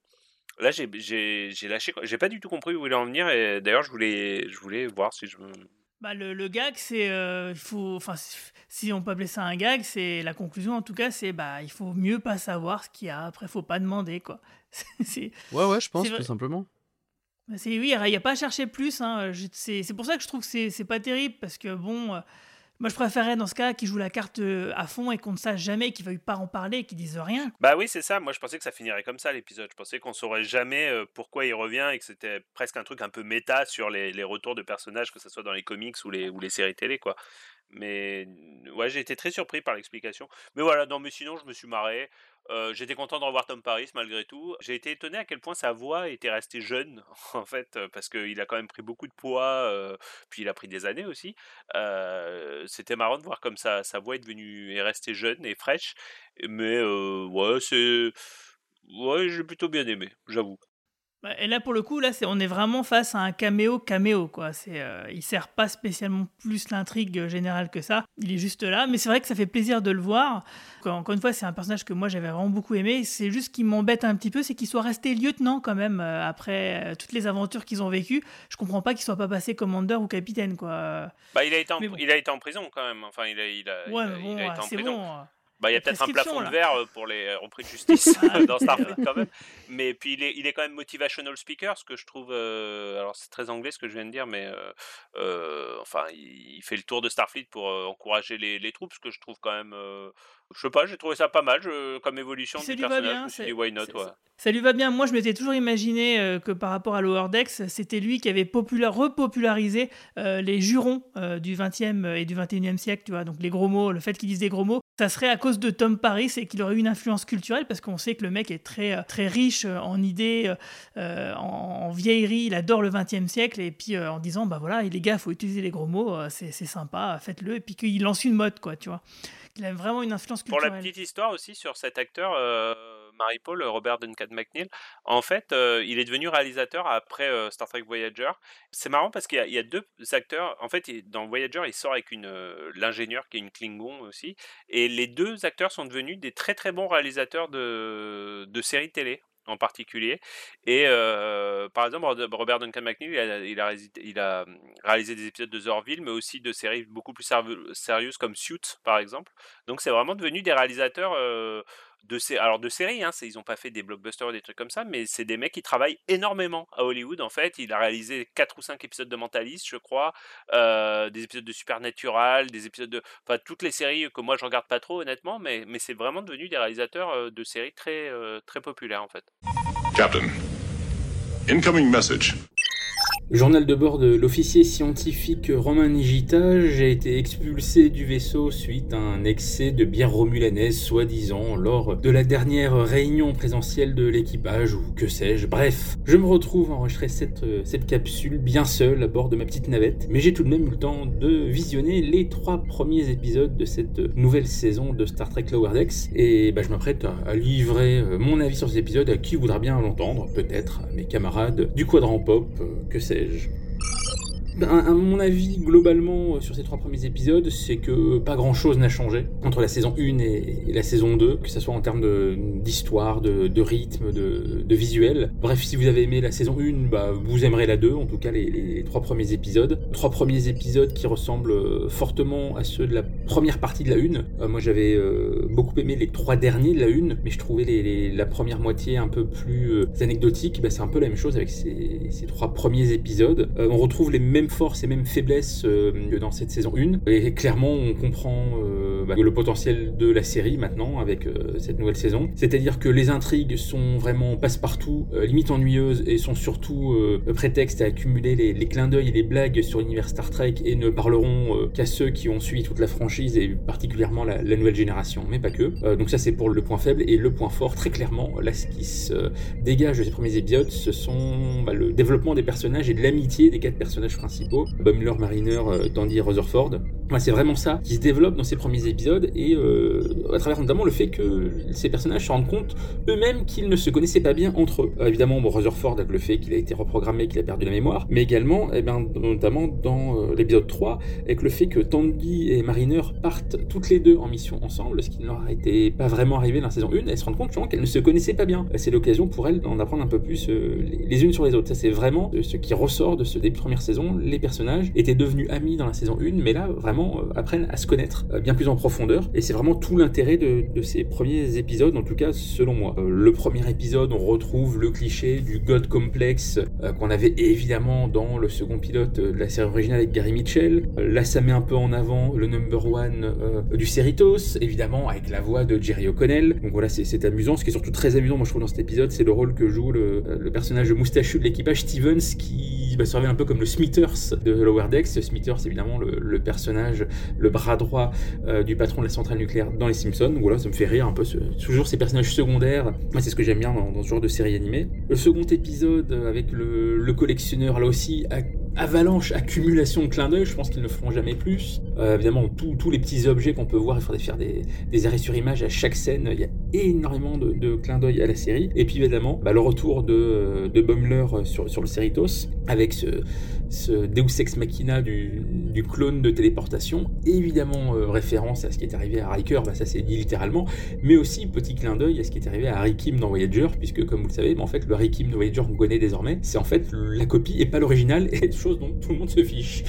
là j'ai j'ai j'ai lâché j'ai pas du tout compris où il en venir et d'ailleurs je voulais je voulais voir si je me Bah, le, le gag, c'est. euh, faut, enfin, si- si on peut appeler ça un gag, c'est la conclusion en tout cas, c'est bah, il faut mieux pas savoir ce qu'il y a. Après, faut pas demander quoi. c'est, Ouais, ouais, je pense, tout simplement. c'est- oui, il n'y a pas à chercher plus. hein. Je- C'est, c'est pour ça que je trouve que c'est, c'est pas terrible parce que bon, euh, moi je préférais dans ce cas qu'ils jouent la carte euh, à fond et qu'on ne sache jamais, qu'ils veuillent pas en parler, qu'ils disent rien. Bah oui, c'est ça. Moi, je pensais que ça finirait comme ça l'épisode. Je pensais qu'on saurait jamais euh, pourquoi il revient et que c'était presque un truc un peu méta sur les, les retours de personnages, que ce soit dans les comics ou les, ou les séries télé, quoi. Mais ouais, j'ai été très surpris par l'explication. Mais voilà, non, mais sinon, je me suis marré. Euh, J'étais content de revoir Tom Paris malgré tout. J'ai été étonné à quel point sa voix était restée jeune, en fait, euh, parce qu'il a quand même pris beaucoup de poids, euh, puis il a pris des années aussi. C'était marrant de voir comme ça, sa voix est devenue est restée jeune et fraîche. Mais ouais, c'est. Ouais, j'ai plutôt bien aimé, j'avoue. Bah, Et là, pour le coup, là, c'est, on est vraiment face à un caméo caméo, quoi. C'est, euh, il sert pas spécialement plus l'intrigue générale que ça. Il est juste là, mais c'est vrai que ça fait plaisir de le voir. Encore une fois, c'est un personnage que moi j'avais vraiment beaucoup aimé. C'est juste qui m'embête un petit peu, c'est qu'il soit resté lieutenant quand même euh, après euh, toutes les aventures qu'ils ont vécues. Je comprends pas qu'il soit pas passé commandeur ou capitaine, quoi. Bah, il a été en, Mais bon. il a été en prison quand même. Enfin, il a, il a, Ouais, il a- mais il bon, a été en c'est prison. bon. Bah, il y a peut-être un plafond de verre euh, pour les repris de justice ah, dans Starfleet quand même. Mais puis il est, il est quand même motivational speaker, ce que je trouve. Euh, alors c'est très anglais ce que je viens de dire, mais euh, enfin, il, fait le tour de Starfleet pour encourager les, les, troupes, ce que je trouve quand même je sais pas, j'ai trouvé ça pas mal comme évolution ça du personnage. Va bien, why not, Ça lui va bien. Moi, je m'étais toujours imaginé euh, que par rapport à Lower Decks, c'était lui qui avait repopularisé euh, les jurons euh, du 20e et du 21e siècle, tu vois. Donc les gros mots, le fait qu'il dise des gros mots, ça serait à cause de Tom Paris et qu'il aurait eu une influence culturelle parce qu'on sait que le mec est très, très riche en idées, en, vieillerie, il adore le 20e siècle et puis en disant, bah voilà, les gars, faut utiliser les gros mots, c'est sympa, faites-le, et puis qu'il lance une mode, quoi, tu vois. Il a vraiment une influence culturelle. Pour la petite histoire aussi sur cet acteur, euh, Marie-Paul, Robert Duncan McNeil, en fait, euh, il est devenu réalisateur après euh, Star Trek Voyager. C'est marrant parce qu'il y, a deux acteurs. En fait, dans Voyager, il sort avec une l'ingénieur qui est une Klingon aussi. Et les deux acteurs sont devenus des très très bons réalisateurs de, de séries télé en particulier. Et par exemple, Robert Duncan McNeil, il a, mmh, réalisé des épisodes de Zorville, mais aussi de séries beaucoup plus sérieuses comme Suit, par exemple. Donc c'est vraiment devenu des réalisateurs de alors de séries, hein, ils n'ont pas fait des blockbusters des trucs comme ça, mais c'est des mecs qui travaillent énormément à Hollywood. En fait, il a réalisé 4 ou 5 épisodes de Mentalist, je crois, euh, des épisodes de Supernatural, des épisodes de, enfin toutes les séries que moi je regarde pas trop honnêtement, mais mais c'est vraiment devenu des réalisateurs euh, de séries très euh, très populaires en fait. Captain, incoming message. Journal de bord de l'officier scientifique Romain Nigita, j'ai été expulsé du vaisseau suite à un excès de bière romulanaise, soi-disant, lors de la dernière réunion présentielle de l'équipage, ou que sais-je. Bref, je me retrouve à enregistrer cette, cette capsule bien seul à bord de ma petite navette, mais j'ai tout de même eu le temps de visionner les trois premiers épisodes de cette nouvelle saison de Star Trek Lower Decks, et bah, je m'apprête à, livrer euh, mon avis sur ces épisodes à qui voudra bien l'entendre, peut-être mes camarades du quadrant pop, euh, que sais-je ben, à mon avis, globalement, euh, sur ces trois premiers épisodes, c'est que pas grand chose n'a changé entre la saison 1 et, la saison 2, que ce soit en termes d'histoire, de, rythme, de, visuel. Bref, si vous avez aimé la saison 1, bah, vous aimerez la 2, en tout cas les, trois premiers épisodes. Trois premiers épisodes qui ressemblent euh, fortement à ceux de la première partie de la 1. Euh, moi, j'avais beaucoup aimé les trois derniers de la 1, mais je trouvais la première moitié un peu plus anecdotique. Bah, c'est un peu la même chose avec ces trois premiers épisodes. on retrouve les mêmes forces et mêmes faiblesses euh, dans cette saison 1. Et clairement, on comprend euh, bah, le potentiel de la série maintenant avec euh, cette nouvelle saison. C'est-à-dire que les intrigues sont vraiment passe-partout, limite ennuyeuses et sont surtout prétexte à accumuler les, clins d'œil et les blagues sur l'univers Star Trek et ne parleront qu'à ceux qui ont suivi toute la franchise et particulièrement la, nouvelle génération, mais pas que. donc ça c'est pour le point faible et le point fort, très clairement, là ce qui se dégage de ces premiers épisodes, ce sont bah, le développement des personnages et de l'amitié des quatre personnages principaux principaux, Bumler, Mariner, euh, Tandy Rutherford. C'est vraiment ça qui se développe dans ces premiers épisodes et euh, à travers notamment le fait que ces personnages se rendent compte eux-mêmes qu'ils ne se connaissaient pas bien entre eux. Euh, évidemment, bon, Rutherford avec le fait qu'il a été reprogrammé, qu'il a perdu la mémoire, mais également, eh bien, notamment dans l'épisode 3, avec le fait que Tandy et Mariner partent toutes les deux en mission ensemble, ce qui ne leur était pas vraiment arrivé dans la saison 1, elles se rendent compte qu'elles ne se connaissaient pas bien. C'est l'occasion pour elles d'en apprendre un peu plus les unes sur les autres. Ça, c'est vraiment ce qui ressort de ce début de première saison, les personnages étaient devenus amis dans la saison 1, mais là, vraiment, euh, apprennent à se connaître euh, bien plus en profondeur. Et c'est vraiment tout l'intérêt de, ces premiers épisodes, en tout cas, selon moi. Euh, le premier épisode, on retrouve le cliché du God Complex qu'on avait évidemment dans le second pilote de la série originale avec Gary Mitchell. là, ça met un peu en avant le number one du Cerritos, évidemment, avec la voix de Jerry O'Connell. Donc voilà, c'est amusant. Ce qui est surtout très amusant, moi, je trouve, dans cet épisode, c'est le rôle que joue le, personnage moustachu de l'équipage Stevens qui va servir un peu comme le Smithers de Lower Decks. Smithers, évidemment, le, personnage, le bras droit euh, du patron de la centrale nucléaire dans Les Simpsons. Voilà, ça me fait rire un peu. toujours ces personnages secondaires. Moi, c'est ce que j'aime bien dans, ce genre de série animée. Le second épisode avec le, collectionneur, là aussi, avalanche, accumulation de clins d'œil. Je pense qu'ils ne feront jamais plus. Euh, évidemment, tous les petits objets qu'on peut voir, il faudrait faire des, arrêts sur image à chaque scène. Il y a énormément de, clins d'œil à la série. Et puis évidemment, bah, le retour de, de sur le Cerritos avec ce, ce Deus Ex Machina du, clone de téléportation, évidemment euh, référence à ce qui est arrivé à Riker, bah, ça c'est dit littéralement, mais aussi petit clin d'œil à ce qui est arrivé à Harry Kim dans Voyager, puisque comme vous le savez, bah, en fait le Harry Kim de Voyager qu'on connaît désormais, c'est en fait la copie et pas l'original, et chose dont tout le monde se fiche,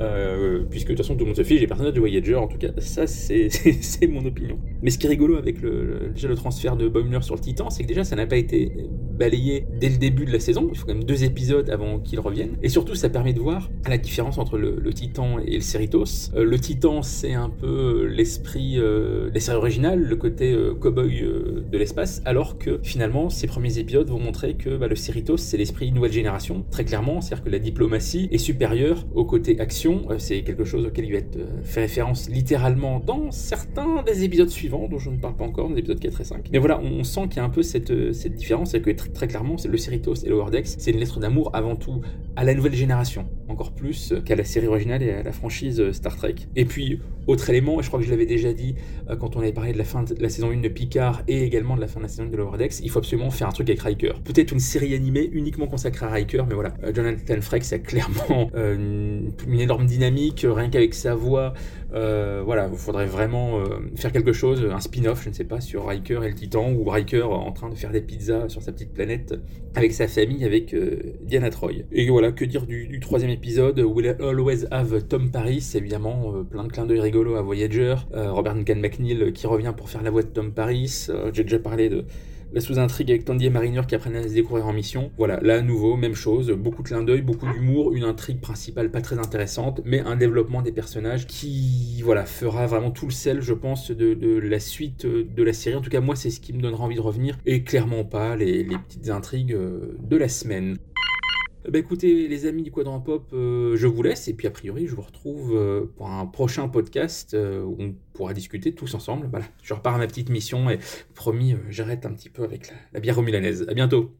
euh, puisque de toute façon tout le monde se fiche les personnages de Voyager. En tout cas, ça, c'est c'est mon opinion. Mais ce qui est rigolo avec le, déjà le transfert de Boimler sur le Titan, c'est que déjà, ça n'a pas été balayé dès le début de la saison. Il faut quand même deux épisodes avant qu'il revienne. Et surtout, ça permet de voir la différence entre le, Titan et le Cerritos. Euh, le Titan, c'est un peu l'esprit euh, des séries originales, le côté euh, cowboy de l'espace, alors que finalement, ces premiers épisodes vont montrer que bah, le Cerritos, c'est l'esprit nouvelle génération, très clairement. C'est-à-dire que la diplomatie est supérieure au côté action. c'est quelque chose auquel il va être fait référence littéralement dans certains des épisodes suivants, dont je ne parle pas encore, les épisodes 4 et 5. Mais voilà, on, sent qu'il y a un peu cette, cette différence, c'est que très, clairement, c'est le Cerritos et le Wordex, c'est une lettre d'amour avant tout à la nouvelle génération, encore plus qu'à la série originale et à la franchise Star Trek. Et puis, autre élément, et je crois que je l'avais déjà dit euh, quand on avait parlé de la fin de la saison 1 de Picard et également de la fin de la saison 1 de Lower il faut absolument faire un truc avec Riker. Peut-être une série animée uniquement consacrée à Riker, mais voilà, euh, Jonathan Frakes a clairement euh, une, énorme dynamique, rien qu'avec sa voix. Voilà, il faudrait vraiment faire quelque chose, un spin-off, je ne sais pas, sur Riker et le Titan, ou Riker en train de faire des pizzas sur sa petite planète avec sa famille, avec Diana Troy. Et voilà, que dire du, troisième épisode, Will Always Have Tom Paris, évidemment, plein de clins d'œil à Voyager, euh, Robert Duncan McNeil euh, qui revient pour faire la voix de Tom Paris, euh, j'ai déjà parlé de la sous-intrigue avec Tandy et Mariner qui apprennent à se découvrir en mission. Voilà, là à nouveau, même chose, beaucoup de clins d'œil, beaucoup d'humour, une intrigue principale pas très intéressante, mais un développement des personnages qui voilà fera vraiment tout le sel, je pense, de, la suite de la série. En tout cas, moi, c'est ce qui me donnera envie de revenir, et clairement pas les petites intrigues de la semaine. Bah écoutez, les amis du Quadrant Pop, euh, je vous laisse et puis a priori, je vous retrouve euh, pour un prochain podcast euh, où on pourra discuter tous ensemble. Voilà, je repars à ma petite mission et promis, j'arrête un petit peu avec la, bière romulanaise. À bientôt.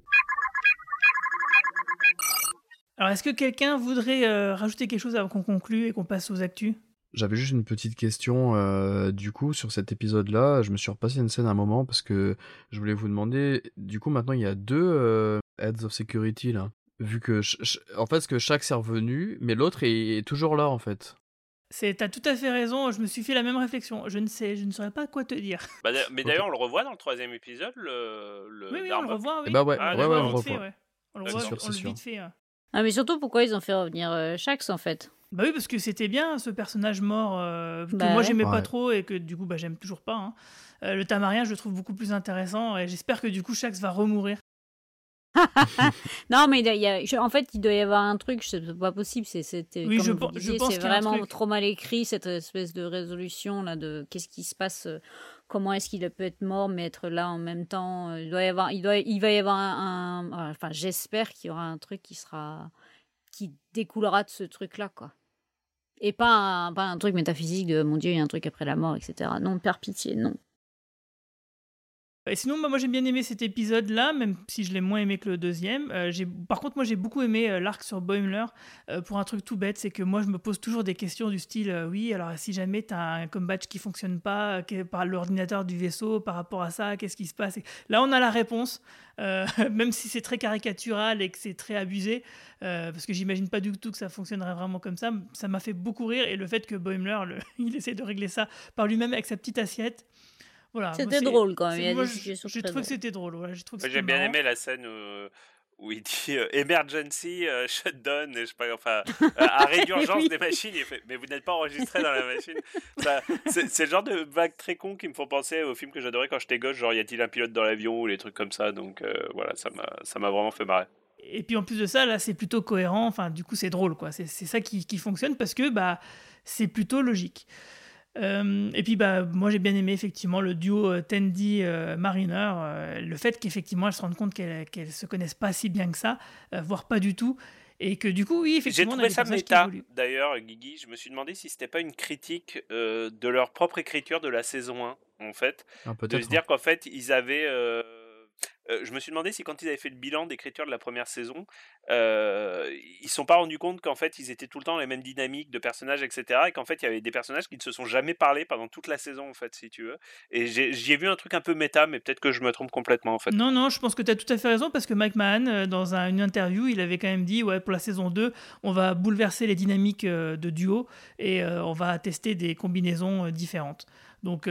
Alors, est-ce que quelqu'un voudrait rajouter quelque chose avant qu'on conclue et qu'on passe aux actus? J'avais juste une petite question, du coup, sur cet épisode-là. Je me suis repassé une scène à un moment parce que je voulais vous demander, du coup, maintenant il y a deux Heads of Security là vu que en fait que chaque s'est revenu mais l'autre est, toujours là en fait. C'est t'as tout à fait raison je me suis fait la même réflexion. Je ne sais je ne saurais pas quoi te dire. Bah, mais d'ailleurs on le revoit dans le troisième épisode le, le oui, oui on le revoit oui. bah ouais, ah, ouais, ouais, on le revoit. Ouais. on le voit on le vite fait ah mais surtout pourquoi ils ont fait revenir euh, Shax en fait? Bah oui parce que c'était bien ce personnage mort euh, que bah moi j'aimais pas trop et que du coup bah j'aime toujours pas hein. euh, le Tamarien je le trouve beaucoup plus intéressant et j'espère que du coup Shax va remourir non, mais il y a, en fait, il doit y avoir un truc, c'est pas possible. C'est, oui, c'est vraiment trop mal écrit cette espèce de résolution là de qu'est-ce qui se passe, euh, comment est-ce qu'il peut être mort mais être là en même temps. Euh, il doit y avoir, il doit, il va y avoir un, enfin, j'espère qu'il y aura un truc qui sera, qui découlera de ce truc là, quoi. Et pas un, pas un truc métaphysique de mon Dieu, il y a un truc après la mort, etc. Non, père pitié, non. Et sinon, moi j'ai bien aimé cet épisode-là, même si je l'ai moins aimé que le deuxième. Euh, par contre, moi j'ai beaucoup aimé euh, l'arc sur Boimler euh, pour un truc tout bête, c'est que moi je me pose toujours des questions du style oui, alors si jamais tu as un combat qui fonctionne pas par l'ordinateur du vaisseau par rapport à ça, qu'est-ce qui se passe? Là, on a la réponse, même si c'est très caricatural et que c'est très abusé, parce que j'imagine pas du tout que ça fonctionnerait vraiment comme ça. Ça m'a fait beaucoup rire et le fait que Boimler, il essaie de régler ça par lui-même avec sa petite assiette c'était drôle quand même. J'ai trouvé que c'était drôle. J'ai bien aimé la scène où, il dit euh, emergency euh, shutdown, je sais pas, enfin, euh, arrêt d'urgence des machines. mais vous n'êtes pas enregistré dans la machine. C'est le genre de vague très con qui me font penser au film que j'adorais quand j'étais gosse, genre y a-t-il un pilote dans l'avion ou les trucs comme ça. Donc voilà, ça m'a vraiment fait marrer. Et puis en plus de ça, là, c'est plutôt cohérent. Enfin, du coup, c'est drôle, quoi. C'est ça qui, qui, fonctionne parce que bah, c'est plutôt logique. Euh, et puis bah moi j'ai bien aimé effectivement le duo euh, Tandy euh, Mariner, le fait qu'effectivement elles se rendent compte qu'elles ne se connaissent pas si bien que ça, voire pas du tout, et que du coup oui effectivement j'ai trouvé ça méta d'ailleurs Guigui, je me suis demandé si c'était pas une critique de leur propre écriture de la saison 1 en fait, ah, de se dire qu'en fait ils avaient je me suis demandé si quand ils avaient fait le bilan d'écriture de la première saison, ils se sont pas rendus compte qu'en fait ils étaient tout le temps les mêmes dynamiques de personnages, etc. Et qu'en fait il y avait des personnages qui ne se sont jamais parlé pendant toute la saison, en fait, si tu veux. Et j'y ai, vu un truc un peu méta, mais peut-être que je me trompe complètement, en fait. Non, non, je pense que tu as tout à fait raison parce que Mike Mahan, dans une interview, il avait quand même dit ouais, pour la saison 2, on va bouleverser les dynamiques de duo et on va tester des combinaisons différentes. Donc,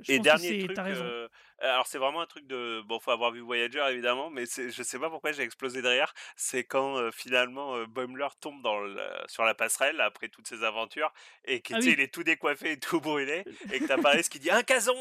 je et pense dernier que truc, raison Alors c'est vraiment un truc de bon, faut avoir vu Voyager évidemment, mais je sais pas pourquoi j'ai explosé de rire. C'est quand euh, finalement euh, Boimler tombe dans le, sur la passerelle après toutes ses aventures et qu'il Ah oui. il est tout décoiffé et tout brûlé et que t'as Paris qui dit un cason.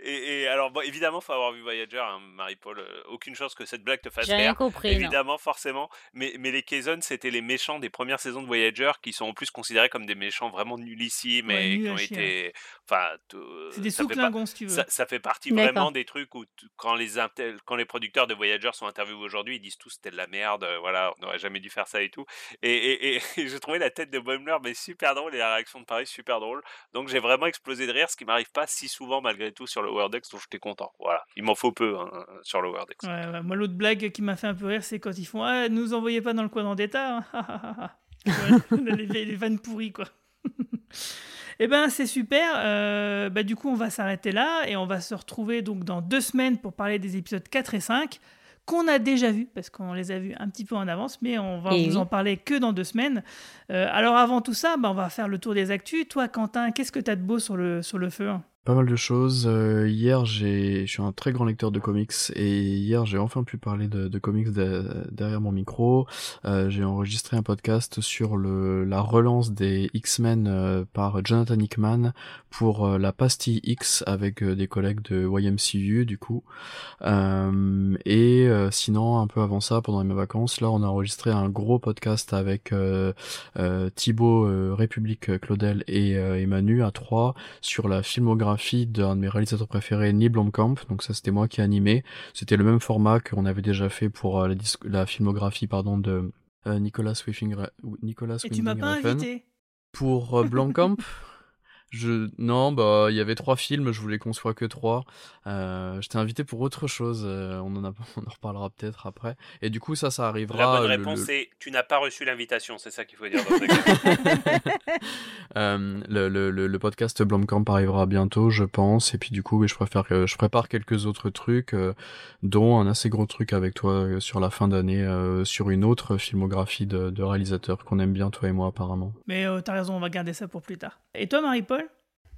Et, et alors bon, évidemment faut avoir vu Voyager, hein, Marie-Paul. euh, aucune chance que cette blague te fasse J'ai rire. rien compris, non. Évidemment, forcément. Mais mais les Kazon c'était les méchants des premières saisons de Voyager qui sont en plus considérés comme des méchants vraiment nullissimes Ouais, et qui ont chier, été enfin t- C'est des sous-clingons, si tu veux. ça, ça fait partie vraiment des trucs où quand les intel- quand les producteurs de Voyager sont interviewés aujourd'hui, ils disent tous c'était de la merde, euh, voilà, on n'aurait jamais dû faire ça et tout. Et, et, et j'ai trouvé la tête de Boimler mais super drôle et la réaction de Paris super drôle. Donc j'ai vraiment explosé de rire, ce qui m'arrive pas si souvent malgré tout sur le Wordex, donc j'étais content. Voilà, il m'en faut peu hein, sur le Wordex. Ouais, ouais. Moi, l'autre blague qui m'a fait un peu rire, c'est quand ils font Ah, nous envoyez pas dans le quadrant d'état. hein. Les, les vannes pourries, quoi. Eh ben, c'est super. Euh, bah, du coup, on va s'arrêter là et on va se retrouver donc dans deux semaines pour parler des épisodes 4 et 5 qu'on a déjà vus parce qu'on les a vus un petit peu en avance, mais on va Eh vous oui. en parler que dans deux semaines. Euh, alors, avant tout ça, bah, on va faire le tour des actus. Toi, Quentin, qu'est-ce que tu as de beau sur le, sur le feu hein? Pas mal de choses. Euh, hier, j'ai, je suis un très grand lecteur de comics et hier, j'ai enfin pu parler de, comics de- derrière mon micro. Euh, j'ai enregistré un podcast sur le, la relance des X-Men euh, par Jonathan Hickman pour euh, la pastille X avec euh, des collègues de YMCU du coup. Et sinon, un peu avant ça, pendant mes vacances, là, on a enregistré un gros podcast avec Thibaut République Claudel et, et Manu à trois sur la filmographie d'un de mes réalisateurs préférés, Neil Blomkamp. Donc ça, c'était moi qui ai animé. C'était le même format qu'on avait déjà fait pour euh, la, filmographie, pardon, de euh, Nicolas Winding Nicolas Et tu m'as Winding pas Refn. invité Pour euh, Blomkamp Je non bah il y avait trois films, je voulais qu'on soit que trois. Euh, je t'ai invité pour autre chose. euh, on en a, on en reparlera peut-être après. Et du coup ça ça arrivera. La bonne le- réponse le- c'est tu n'as pas reçu l'invitation, c'est ça qu'il faut dire. Euh, le, le, le, le podcast Blomkamp arrivera bientôt, je pense. Et puis du coup, oui, je préfère, que- je prépare quelques autres trucs, euh, dont un assez gros truc avec toi euh, sur la fin d'année, euh, sur une autre filmographie de, de réalisateurs qu'on aime bien, toi et moi, apparemment. Mais euh, t'as raison, on va garder ça pour plus tard. Et toi, Marie-Paul?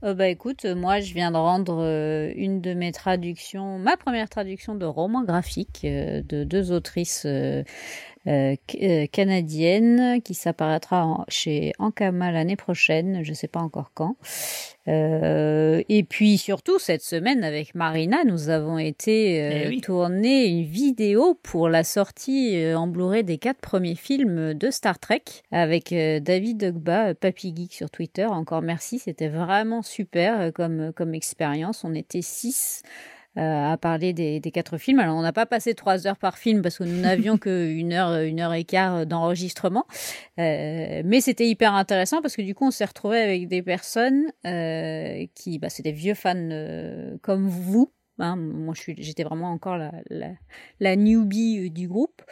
Euh, bah écoute, euh, moi je viens de rendre euh, une de mes traductions, ma première traduction de roman graphique euh, de deux autrices euh, euh, c- canadiennes qui s'apparaîtra en- chez Ankama l'année prochaine, je sais pas encore quand. Euh, et puis surtout cette semaine avec Marina, nous avons été euh, Eh oui. tourner une vidéo pour la sortie en Blu-ray des quatre premiers films de Star Trek avec David Ogba, Papy Geek sur Twitter. Encore merci, c'était vraiment super comme, comme expérience. On était six à parler des, des quatre films. Alors on n'a pas passé trois heures par film parce que nous n'avions que une heure, une heure et quart d'enregistrement, Euh, mais c'était hyper intéressant parce que du coup on s'est retrouvé avec des personnes euh, qui, bah, c'est des vieux fans euh, comme vous. Hein. moi, j'étais vraiment encore la, la, newbie euh, du groupe,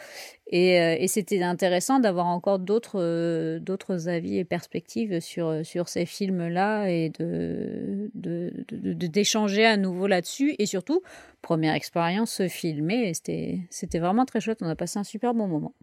et, euh, et c'était intéressant d'avoir encore d'autres, euh, avis et perspectives sur ces films-là et d'échanger à nouveau là-dessus, et surtout première expérience filmée, et c'était c'était vraiment très chouette. On a passé un super bon moment.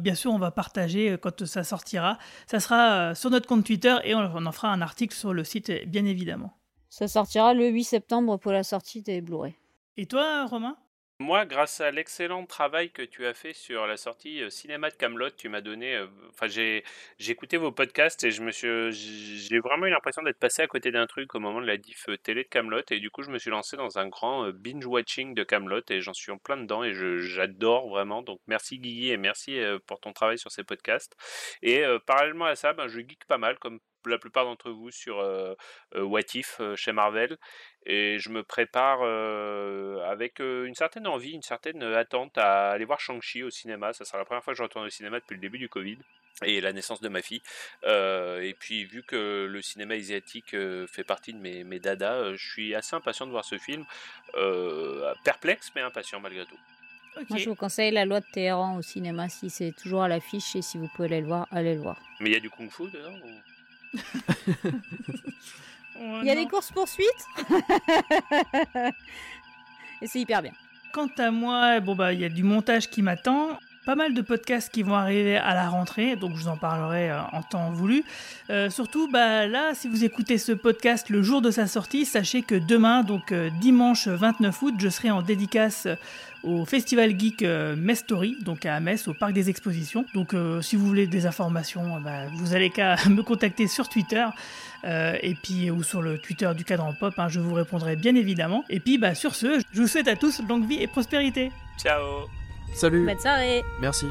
Bien sûr, on va partager quand ça sortira. Ça sera sur notre compte Twitter et on, en fera un article sur le site, bien évidemment. Ça sortira le 8 septembre pour la sortie des Blu-ray. Et toi, Romain? Moi, grâce à l'excellent travail que tu as fait sur la sortie euh, cinéma de Camelot, tu m'as donné. euh, Enfin, j'ai j'ai écouté vos podcasts et je me suis, j'ai vraiment eu l'impression d'être passé à côté d'un truc au moment de la diff euh, télé de Camelot et du coup, je me suis lancé dans un grand binge watching de Camelot et j'en suis en plein dedans et je- j'adore vraiment. Donc, merci Guigui et merci pour ton travail sur ces podcasts. Et euh, parallèlement à ça, ben, je geek pas mal comme la plupart d'entre vous sur euh, What If chez Marvel et je me prépare euh, avec euh, une certaine envie, une certaine attente à aller voir Shang-Chi au cinéma. Ça sera la première fois que je retourne au cinéma depuis le début du Covid et la naissance de ma fille. Euh, et puis vu que le cinéma asiatique euh, fait partie de mes, mes dadas, euh, je suis assez impatient de voir ce film. Euh, perplexe mais impatient malgré tout. Moi, je vous conseille La Loi de Téhéran au cinéma si c'est toujours à l'affiche et si vous pouvez aller le voir, allez le voir. Mais il y a du kung-fu dedans ou- Il y a non. des courses poursuites et c'est hyper bien. Quant à moi, bon bah il y a du montage qui m'attend. Pas mal de podcasts qui vont arriver à la rentrée, donc je vous en parlerai euh, en temps voulu. Euh, surtout, bah, là, si vous écoutez ce podcast le jour de sa sortie, sachez que demain, donc euh, dimanche 29 août, je serai en dédicace au Festival Geek Mestory, donc à Metz, au Parc des Expositions. Donc si vous voulez des informations, bah, vous allez qu'à me contacter sur Twitter. et puis ou sur le Twitter du cadran pop, hein, je vous répondrai bien évidemment. Et puis bah sur ce, je vous souhaite à tous longue vie et prospérité. Ciao Salut. Bonne soirée. Merci